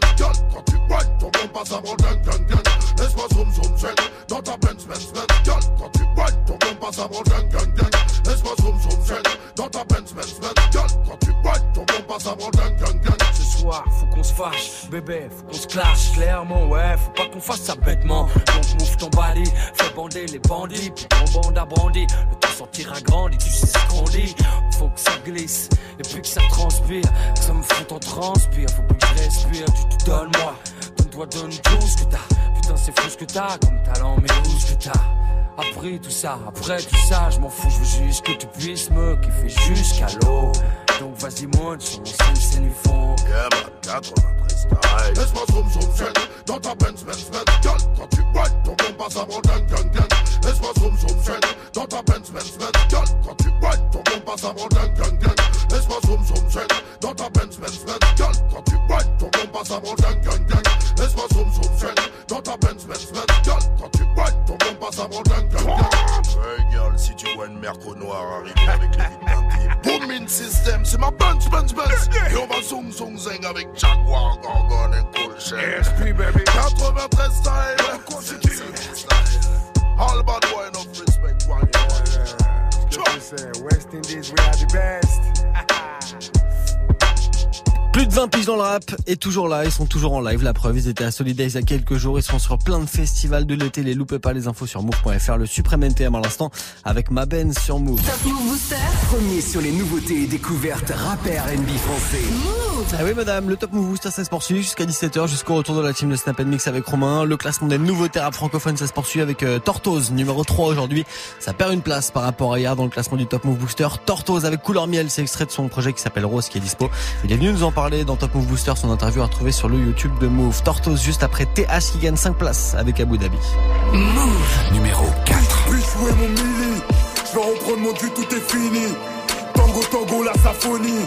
Quand tu ride, ton bon passe avant gang gang gang. Laisse-moi zoom zoom fen dans ta Benz Benz Benz. Quand tu ride, ton bon passe avant gang gang gang. Laisse-moi zoom zoom fen dans ta Benz Benz Benz. Quand tu ride, ton bon passe avant gang gang gang. Faut qu'on se fâche, bébé, faut qu'on se clash clairement, ouais, faut pas qu'on fasse ça bêtement. Donc move ton bali, fais bander les bandits, puis ton bande a brandi. Le temps sortira grandi, tu sais ce qu'on dit. Faut que ça glisse, et puis que ça transpire, que ça me fout en transpire. Faut plus que je respire, tu te donnes moi, donne-toi, donne tout ce que t'as. Putain, c'est fou ce que t'as comme talent, mais où ce que t'as? Après tout ça, après tout ça, je m'en fous, je veux juste que tu puisses me kiffer jusqu'à l'eau. Donc vas-y sur mon scène, c'est du fond. Yeah man, 93 style. Laisse-moi zoom zoom fen dans ta Benz Benz Benz. Girl, quand tu ride, ton bon passe avant gang gang. Laisse-moi zoom zoom fen dans ta Benz Benz Benz. Girl, quand tu ride, ton bon passe avant gang gang. Laisse-moi zoom zoom fen dans ta Benz Benz Benz. Girl, quand tu ride, ton passe avant gang gang gang. Laisse-moi zoom zoom fen dans ta Benz Benz Benz. Girl, quand tu ride, ton bon passe avant gang. Hey girl, si tu vois une merco noire arriver avec les vides d'un type, boum c'est ma Benz, Benz, Benz. Et on va zoom, zoom, zing avec Jaguar, Gorgon et Cool SP, baby. 93 style. All bad boy, enough respect, one. West Indies, we are the best. (laughs) Plus de 20 piges dans le rap et toujours là, ils sont toujours en live. La preuve, ils étaient à Solidays il y a quelques jours. Ils sont sur plein de festivals de l'été. Les loupez pas les infos sur move.fr. Le suprême NTM à l'instant avec ma Ben sur Move. Top Move Booster. Premier sur les nouveautés et découvertes rap et R&B français. Ah oui madame, le Top Move Booster ça se poursuit jusqu'à 17h, jusqu'au retour de la team de Snap Mix avec Romain. Le classement des nouveautés rap francophones ça se poursuit avec euh, Tortoise, numéro 3 aujourd'hui. Ça perd une place par rapport à hier dans le classement du Top Move Booster. Tortoise avec Couleur Miel, c'est extrait de son projet qui s'appelle Rose qui est dispo. Il est venu nous en parler dans Top Move Booster, son interview à retrouver sur le YouTube de Move. Tortoise juste après TH qui gagne 5 places avec Abu Dhabi. Move numéro 4. Puis jouer mon mili, je vais reprendre mon dû, tout est fini. Tango, tango, la symphonie.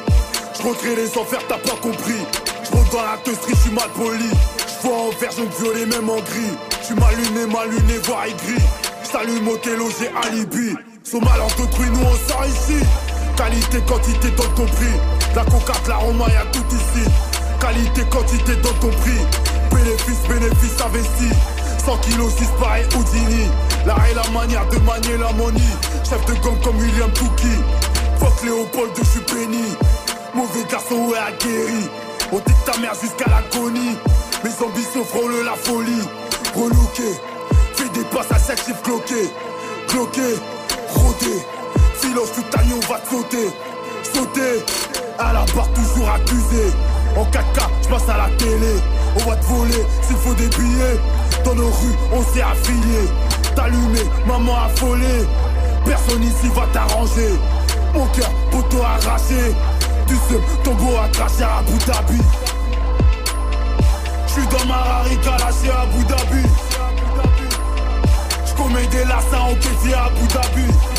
Je recrée les enfers, t'as pas compris. Je rentre dans la teusterie, je suis mal poli. Je vois en vert, je me violet, même en gris. Je suis mal luné, mal luné, voire aigri. Je t'allume au télo, j'ai alibi. Sont mal en d'autrui, nous on sort ici. Qualité, quantité, dans ton prix. La cocate, la roma, y'a tout ici. Qualité, quantité, dans ton prix. Bénéfice, bénéfice investi. 100 kilos, 6 pareil Houdini. L'art et la manière de manier la money. Chef de gang comme William Touki. Fuck Léopold, je suis béni. Mauvais garçon, ouais, aguerri. On dit ta mère jusqu'à l'agonie. Mes ambitions frôlent la folie. Relooké, fais des passes à 7 chiffres cloqués. Cloqué, rodé. Filoche tout sauter. À la barre toujours accusé. En 4K, je passe à la télé. On va te voler s'il faut des billets. Dans nos rues, on s'est affilié. T'allumer, maman affolée. Personne ici va t'arranger. Mon cœur, poteau arraché. Tu sais, ton beau à Abu Dhabi. J'suis dans ma Rari lâché à Abu Dhabi. J'commets des lassins caissier à Abu Dhabi.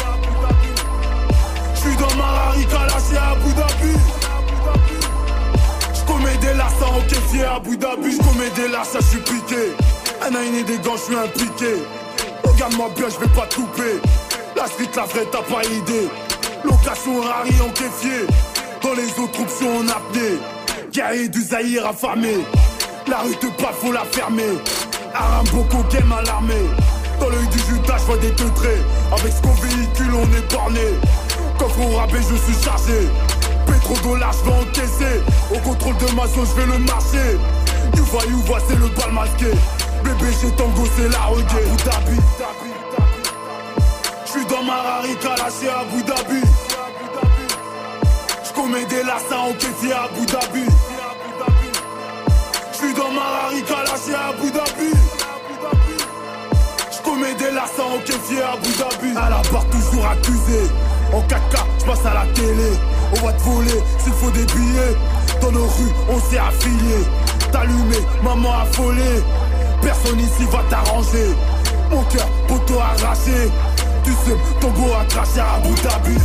J'suis dans ma lâché à Abu Dhabi. J'commets des lassins en caissier à Abu Dhabi. J'commets des lassins, j'suis piqué. Un et des gants, j'suis impliqué. Regarde-moi bien, j'vais pas te couper. La street, la vraie, t'as pas idée. Location Rari en caissier. Dans les autres options en apnée. Guerrier du Zahir affamé. La rue te parle, faut la fermer. Aram Boko game à l'armée. Dans l'œil du Judas, je vois des teutrés. Avec ce qu'on véhicule, on est borné. Coffre au rabais, je suis chargé. Pétrodollar, je vais encaisser. Au contrôle de ma zone, je vais le marcher. You vois, you vois, c'est le bal masqué. Bébé, j'ai tango, c'est la reggae. Abu Dhabi. J'suis dans ma Rari lâché à Abu Dhabi. J'commets des lassins en caissier à Abu Dhabi. J'suis dans ma Rari lâché à Abu Dhabi. J'commets des lassins en caissier à Abu Dhabi. À la barre, toujours accusé. En 4K, j'passe à la télé. On va te voler s'il faut des billets. Dans nos rues, on s'est affilié. T'allumer, maman affolée. Personne ici va t'arranger. Mon cœur, poteau arraché. Tu sais, ton beau à cracher à Abu Dhabi.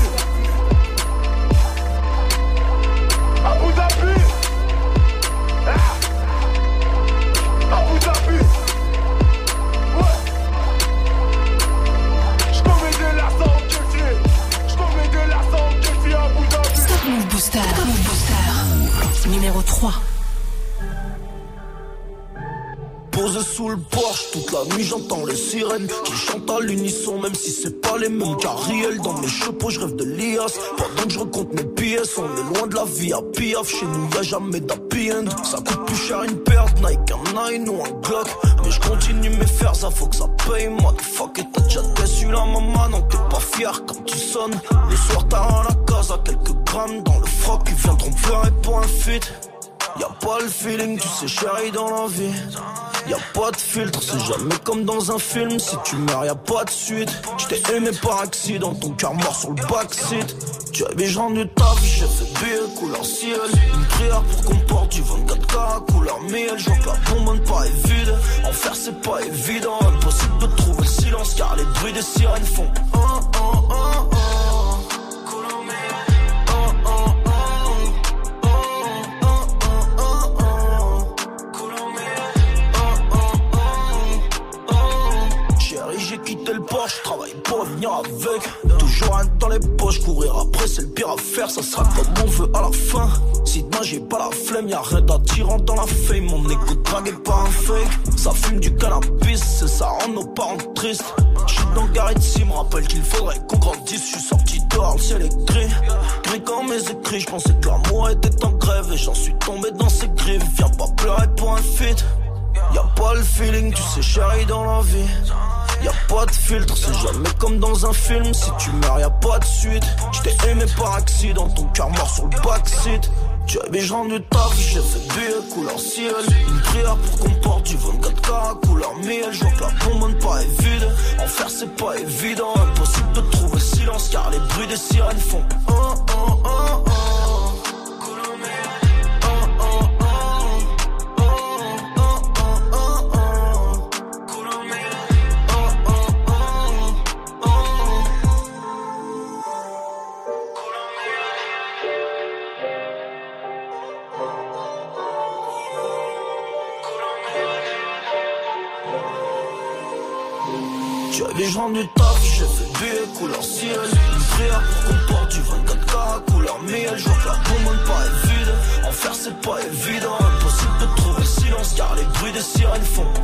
Toute la nuit j'entends les sirènes qui chantent à l'unisson, même si c'est pas les mêmes carriels. Dans mes chapeaux, je rêve de l'IAS. Pendant que je recompte mes pièces, on est loin de la vie à piaf. Chez nous, y'a jamais d'happy end. Ça coûte plus cher une de Nike, un Nine ou un Glock. Mais je continue mes fers, ça faut que ça paye. Motherfuck, et t'as déjà déçu la maman, non t'es pas fier quand tu sonnes. Le soir, t'as la case à quelques grammes dans le froc. Ils viendront pleurer pour un feat. Y'a pas le feeling, tu sais, chérie, dans la vie. Y'a pas de filtre, c'est jamais comme dans un film. Si tu meurs, y'a pas de suite. J't'ai aimé par accident, ton cœur mort sur le backseat. Tu avais je rendu ta vie, j'ai fait billet couleur ciel. Une prière pour qu'on porte du 24K couleur miel. Je que la bombe pas est vide. En faire, c'est pas évident. Impossible de trouver le silence car les bruits des sirènes font. Oh, oh, oh, je travaille pour venir avec Toujours un dans les poches, courir après c'est le pire à faire, ça sera comme on veut à la fin. Si demain j'ai pas la flemme, y'a rien d'attirant dans la fame. Mon écho dragué pas un fake. Ça fume du cannabis, c'est ça rend nos parents tristes. J'suis dans Garrett me rappelle qu'il faudrait qu'on grandisse. J'suis sorti dehors, le ciel est gris. Gris comme mes écrits, j'pensais que l'amour était en grève. Et j'en suis tombé dans ses griffes. Viens pas pleurer pour un feat. Y'a pas le feeling, tu sais, chérie, dans la vie. Y'a pas de filtre, c'est jamais comme dans un film. Si tu meurs, y'a pas de suite. J't'ai aimé par accident, ton cœur mort sur le backseat. Tu avais genre du taf, j'ai fait billet couleur ciel. Une prière pour qu'on porte du 24K couleur miel. Je vois que la bombe pas est vide. En c'est pas évident. Impossible de trouver silence car les bruits des sirènes font. Oh, oh, du taf, billet couleur ciel Une prière porte du 24K couleur miel. Je vois que la commande pas est vide. En faire c'est pas évident Impossible de trouver silence car les bruits des sirènes font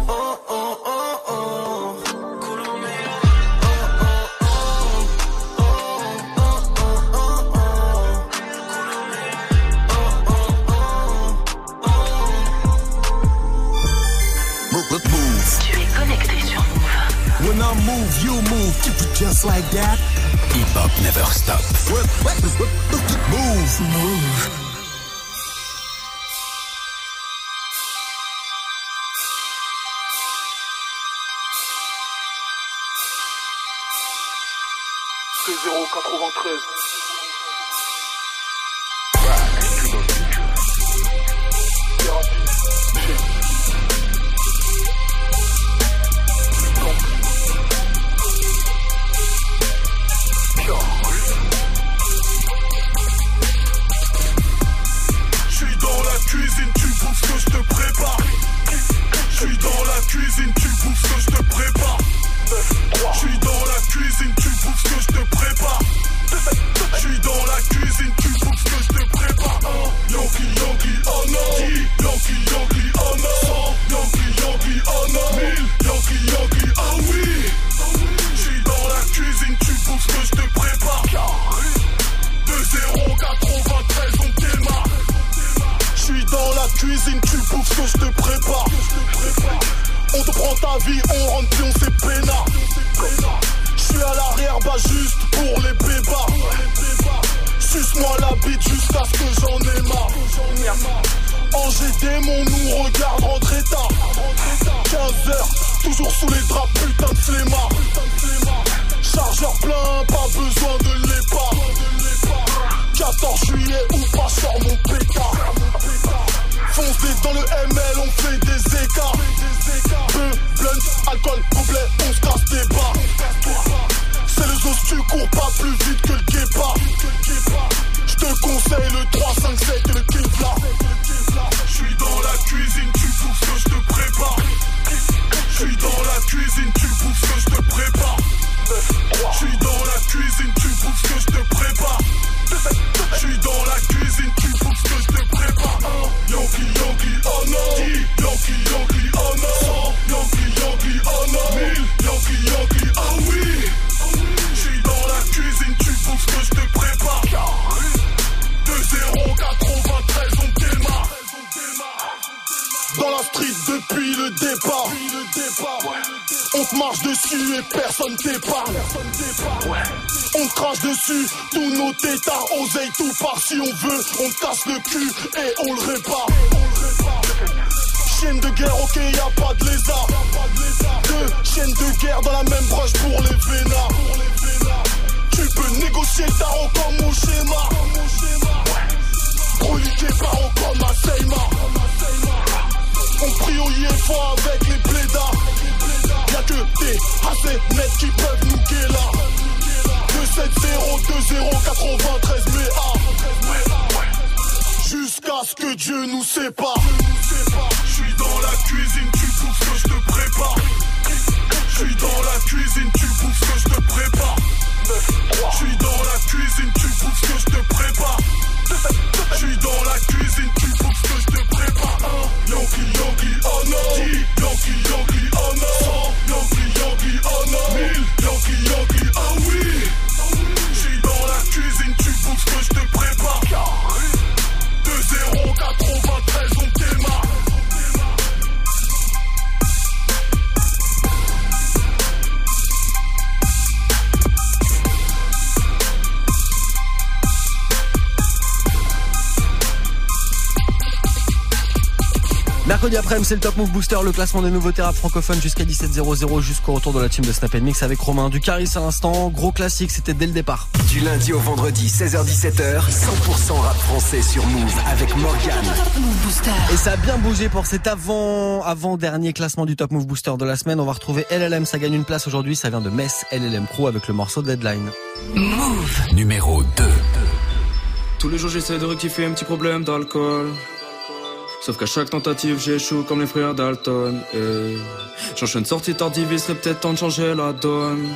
just like that. Hip hop never stops. Move, move. Zéro 93 tu bouffes ce que je te prépare. J'suis dans la cuisine, On crache dessus, tous nos tétards, oseille tout part si on veut. On casse le cul et on le répare. Chaîne de guerre, ok, y a pas de lézard. Deux chaînes de guerre dans la même broche pour les vénards. Tu peux négocier le tarot comme mon schéma. Broliqué par comme à Seymour. On prie au avec les blédards. Y'a que des AC net qui peuvent nous guérir. 270-20-93 Jusqu'à ce que Dieu nous sépare. J'suis dans la cuisine, tu bouffes que je te prépare. J'suis dans la cuisine, tu bouffes que je te prépare. J'suis dans la cuisine, tu bouffes que je te prépare. J'suis dans la cuisine, tu faut que je te prépare un Yonki Yonki oh non. Yonki Yonki oh non. 100 Yonki Yonki oh non. Mille Yonki Yonki oh oui. J'suis dans la cuisine, tu bouffes que je te prépare 2 0 93 on démarre Mercredi après-midi, c'est le Top Move Booster, le classement des nouveaux rap francophones jusqu'à 17.00 jusqu'au retour de la team de Snap Mix avec Romain. Du Caris à l'instant, gros classique, c'était dès le départ. Du lundi au vendredi, 16h17h, 100% rap français sur Move avec Morgan. Et ça a bien bougé pour cet avant, avant-dernier classement du Top Move Booster de la semaine. On va retrouver LLM, ça gagne une place aujourd'hui, ça vient de Metz, LLM Crew avec le morceau Deadline. Move numéro 2. Tous les jours j'essaie de rectifier un petit problème d'alcool. Sauf qu'à chaque tentative, j'échoue comme les frères Dalton. Et j'enchaîne sortie tardive, il serait peut-être temps de changer la donne.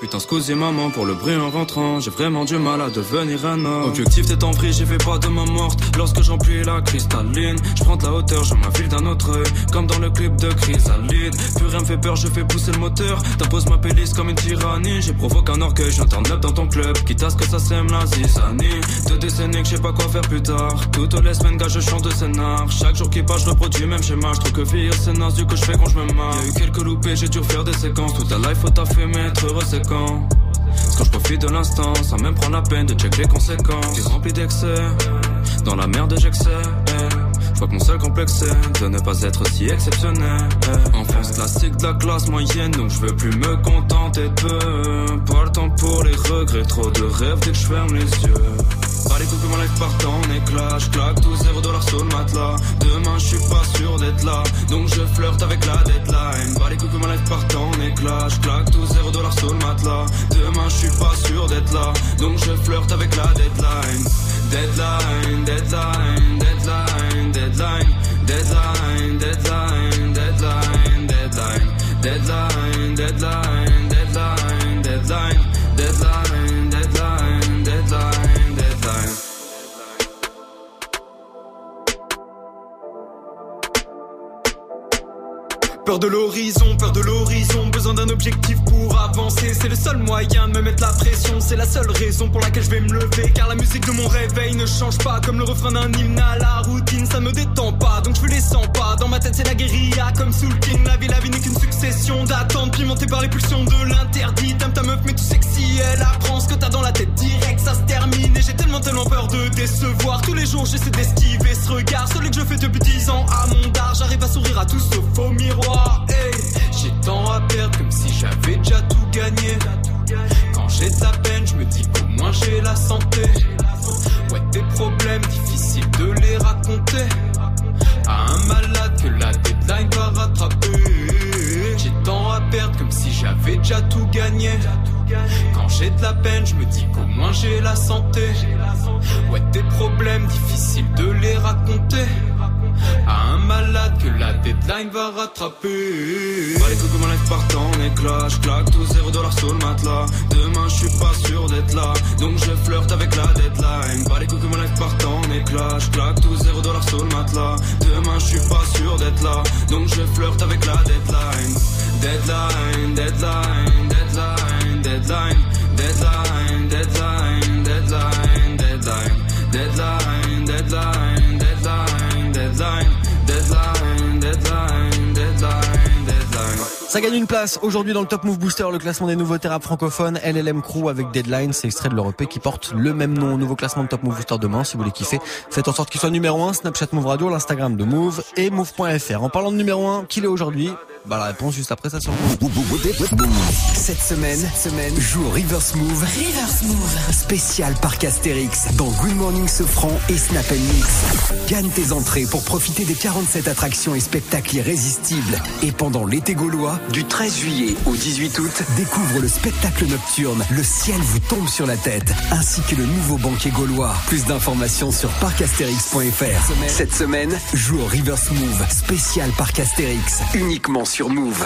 Putain, excusez maman pour le bruit en rentrant. J'ai vraiment du mal à devenir un homme. Objectif t'es en pris, j'ai fait pas de ma morte. Lorsque j'emplis la cristalline, je prends de la hauteur, je m'infile d'un autre œil. Comme dans le clip de Chrysalide. Plus rien me fait peur, je fais pousser le moteur. T'imposes ma playlist comme une tyrannie. J'ai provoqué un orgueil, j'interneuf dans ton club. Quitte à ce que ça sème la zizanie. Deux décennies que je pas quoi faire plus tard. Toutes les semaines, gars, je chante de scénar. Chaque jour qui passe, je reproduis même schéma. Je trouve que vieillir, c'est naze du que je fais quand je me marre. Y'a eu quelques loupés, j'ai dû refaire des séquences. Toute la life, faut taffer, mais C'est quand je profite de l'instant, sans même prendre la peine de check les conséquences. J'ai rempli d'excès, dans la merde j'excès. Je vois que mon seul complexe de ne pas être si exceptionnel. Enfance classique de la classe moyenne, donc je veux plus me contenter de peu. Pas le temps pour les regrets, trop de rêves dès que je ferme les yeux. Bras les coups que mon life part en éclat. Je claque tout zéro dollar sur le matelas. Demain, je suis pas sûr d'être là. Donc je flirte avec la deadline. Bras les coups que mon life part en éclat. Je claque tout zéro dollar sur le matelas. Demain, je suis pas sûr d'être là. Donc je flirte avec la deadline. Deadline, deadline, deadline, deadline. Deadline, deadline, deadline, deadline. Deadline, deadline, deadline, deadline. Peur de l'horizon, peur de l'horizon, besoin d'un objectif pour avancer. C'est le seul moyen de me mettre la pression, c'est la seule raison pour laquelle je vais me lever. Car la musique de mon réveil ne change pas, comme le refrain d'un hymne à la routine, ça me détend pas, donc je les 100 pas. Dans ma tête c'est la guérilla, comme king. La vie, la vie n'est qu'une succession d'attentes, pimentée par les pulsions de l'interdit. T'aimes ta meuf, mais tout sexy, elle apprend ce que t'as dans la tête direct, ça se termine. Et j'ai tellement, tellement peur de décevoir. Tous les jours j'essaie d'esquiver ce regard, celui que je fais depuis 10 ans à mon dard. J'arrive à sourire à tout sauf au miroir. Hey, j'ai tant à perdre comme si j'avais déjà tout gagné. Quand j'ai de la peine, je me dis qu'au moins j'ai la santé. Ouais, des problèmes difficiles de les raconter. À un malade que la deadline va rattraper. J'ai tant à perdre comme si j'avais déjà tout gagné. Quand j'ai de la peine, je me dis qu'au moins j'ai la santé. Ouais, des problèmes difficiles de les raconter. À un malade que la deadline va rattraper. Pas les coups que mon life part en éclat, je claque tout zéro dollar sur le matelas. Demain je suis pas sûr d'être là, donc je flirte avec la deadline. Pas les coups que mon life part en éclat, je claque tout zéro dollar sur le matelas. Demain je suis pas sûr d'être là, donc je flirte avec la deadline. Deadline, deadline, deadline, Ça gagne une place aujourd'hui dans le Top Move Booster, le classement des nouveaux rap francophones, LLM Crew avec Deadline, c'est extrait de leur EP qui porte le même nom. Nouveau classement de Top Move Booster demain, si vous voulez kiffer. Faites en sorte qu'il soit numéro 1, Snapchat Move Radio, l'Instagram de Move et Move.fr. En parlant de numéro 1, qui est aujourd'hui Bah la réponse juste après ça sur Move. Cette semaine, cette semaine, joue Reverse Move. Reverse Move. Spécial Parc Astérix dans Good Morning Sofran et Snap Mix. Gagne tes entrées pour profiter des 47 attractions et spectacles irrésistibles. Et pendant l'été gaulois, du 13 juillet au 18 août, découvre le spectacle nocturne Le ciel vous tombe sur la tête, ainsi que le nouveau banquet gaulois. Plus d'informations sur parcastérix.fr. Cette semaine, joue au Reverse Move. Spécial Parc Astérix, uniquement sur Move.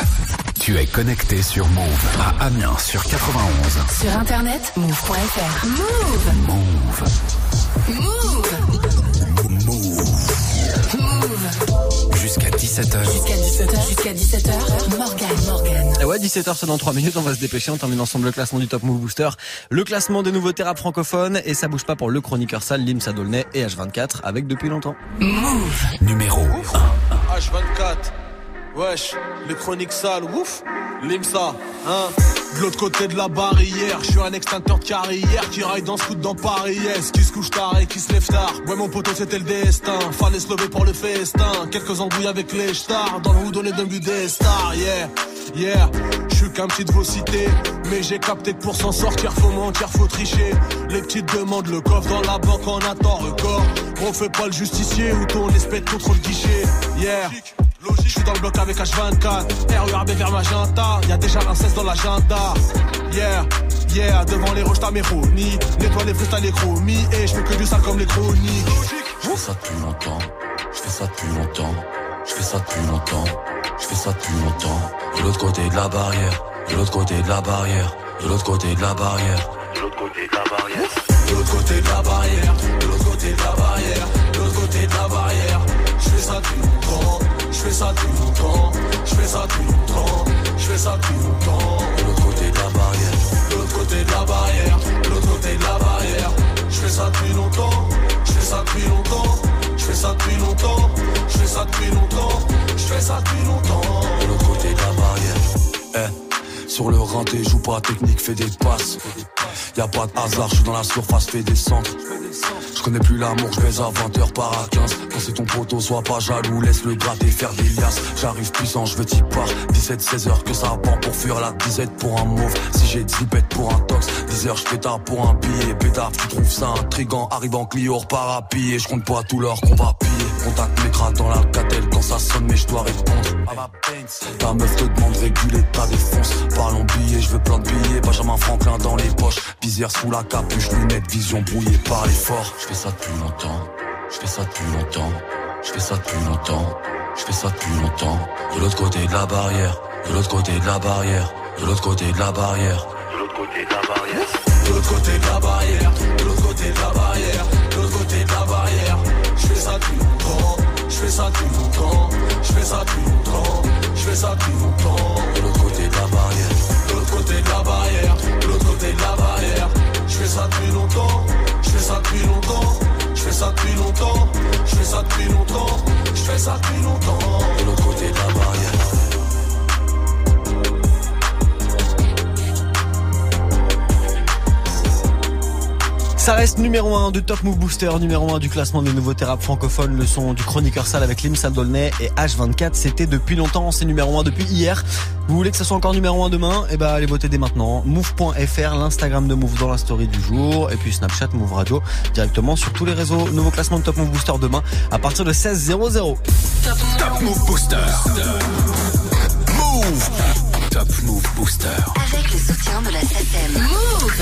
Tu es connecté sur Move à Amiens sur 91. Sur internet, move.fr. Move. Move. Move. Move. Jusqu'à 17h. Jusqu'à 17h. Jusqu'à 17h. Morgan, Morgan. Et ouais, 17h c'est dans 3 minutes, on va se dépêcher, on termine ensemble le classement du Top Move Booster, le classement des nouveautés rap francophones, et ça bouge pas pour le chroniqueur sale, Lim Sadolnay et H24, avec depuis longtemps. Move. Numéro 1. H24. Wesh, les chroniques sales, ouf. Limsa, hein. De l'autre côté de la barrière, je suis un extincteur de carrière qui raille dans ce coup dans Paris. Yes, qui se couche tard et qui se lève tard. Ouais, mon poteau, c'était le destin. Fallait se lever pour le festin. Quelques embrouilles avec les stars. Dans le hood, on est devenu des stars. Yeah, yeah. Je suis qu'un petit de vos cités. Mais j'ai capté que pour s'en sortir, faut mentir, faut tricher. Les petites demandent le coffre dans la banque, on attend record. On fait pas le justicier ou ton espèce contre le guichet. Yeah. Je suis dans le bloc avec H24 RURB vers Magenta Y'a déjà un 16 dans l'agenda. Yeah, yeah Devant les roches t'as mes chroniques Nettoie les freestyles les chromies Et je fais que du sale comme les chroniques. Je fais ça depuis longtemps. Je fais ça depuis longtemps. Je fais ça depuis longtemps. Je fais ça depuis longtemps. De l'autre côté de la barrière. De l'autre côté de la barrière. De l'autre côté de la barrière. De l'autre côté de la barrière. De l'autre côté de la barrière. De l'autre côté de la barrière. De l'autre côté de la barrière. Je fais ça depuis longtemps je fais ça depuis longtemps, je fais ça depuis longtemps, je fais ça depuis longtemps. De l'autre côté de la barrière, de l'autre côté de la barrière, de l'autre côté de la barrière. Je fais ça depuis longtemps, je fais ça depuis longtemps, je fais ça depuis longtemps, je fais ça depuis longtemps, je fais ça depuis longtemps. De l'autre côté de la barrière, eh. Sur le renté, joue pas technique, fais des passes. Y a pas de hasard, je suis dans la surface, fais des centres. Je connais plus l'amour, je baise à 20h par à 15 Quand c'est ton poteau, sois pas jaloux, laisse le gratter faire des liasses. J'arrive puissant, je veux t'y part 17-16 heures que ça pend pour fuir la disette pour un mauve. Si j'ai 10 bêtes pour un tox 10 heures je pétard pour un billet. Pétard, tu trouves ça intrigant Arrive en Clio, repart à piller Je compte pas tout l'or qu'on va piller Contact mes dans la catelle. Quand ça sonne mais je dois répondre Ta meuf te demande réguler ta défonce Parlons billets, je veux plein de billets. Benjamin Franklin dans les poches. Visière sous la capuche, lunettes, vision brouillée par l'effort. Je fais ça depuis longtemps, je fais ça depuis longtemps, je fais ça depuis longtemps, je fais ça depuis longtemps. De l'autre côté de la barrière, de l'autre côté de la barrière, de l'autre côté de la barrière, de l'autre côté de la barrière, de l'autre côté de la barrière, je fais ça depuis longtemps, je fais ça depuis longtemps, je fais ça depuis longtemps. De l'autre côté de la barrière, de l'autre côté de la barrière, de l'autre côté de la barrière. Je fais ça depuis longtemps, je fais ça depuis longtemps, je fais ça depuis longtemps, je fais ça depuis longtemps, je fais ça depuis longtemps. De l'autre côté de la barrière. Ça reste numéro 1 du Top Move Booster, numéro 1 du classement des nouveaux thérapes francophones, le son du chroniqueur sale avec Lim Saldolnay et H24. C'était depuis longtemps, c'est numéro 1 depuis hier. Vous voulez que ça soit encore numéro 1 demain? Eh ben allez voter dès maintenant. Move.fr, l'Instagram de Move dans la story du jour et puis Snapchat Move Radio directement sur tous les réseaux. Nouveau classement de Top Move Booster demain à partir de 16 00. Top Move Booster. Move. Top Move Booster. Avec le soutien de la SACEM.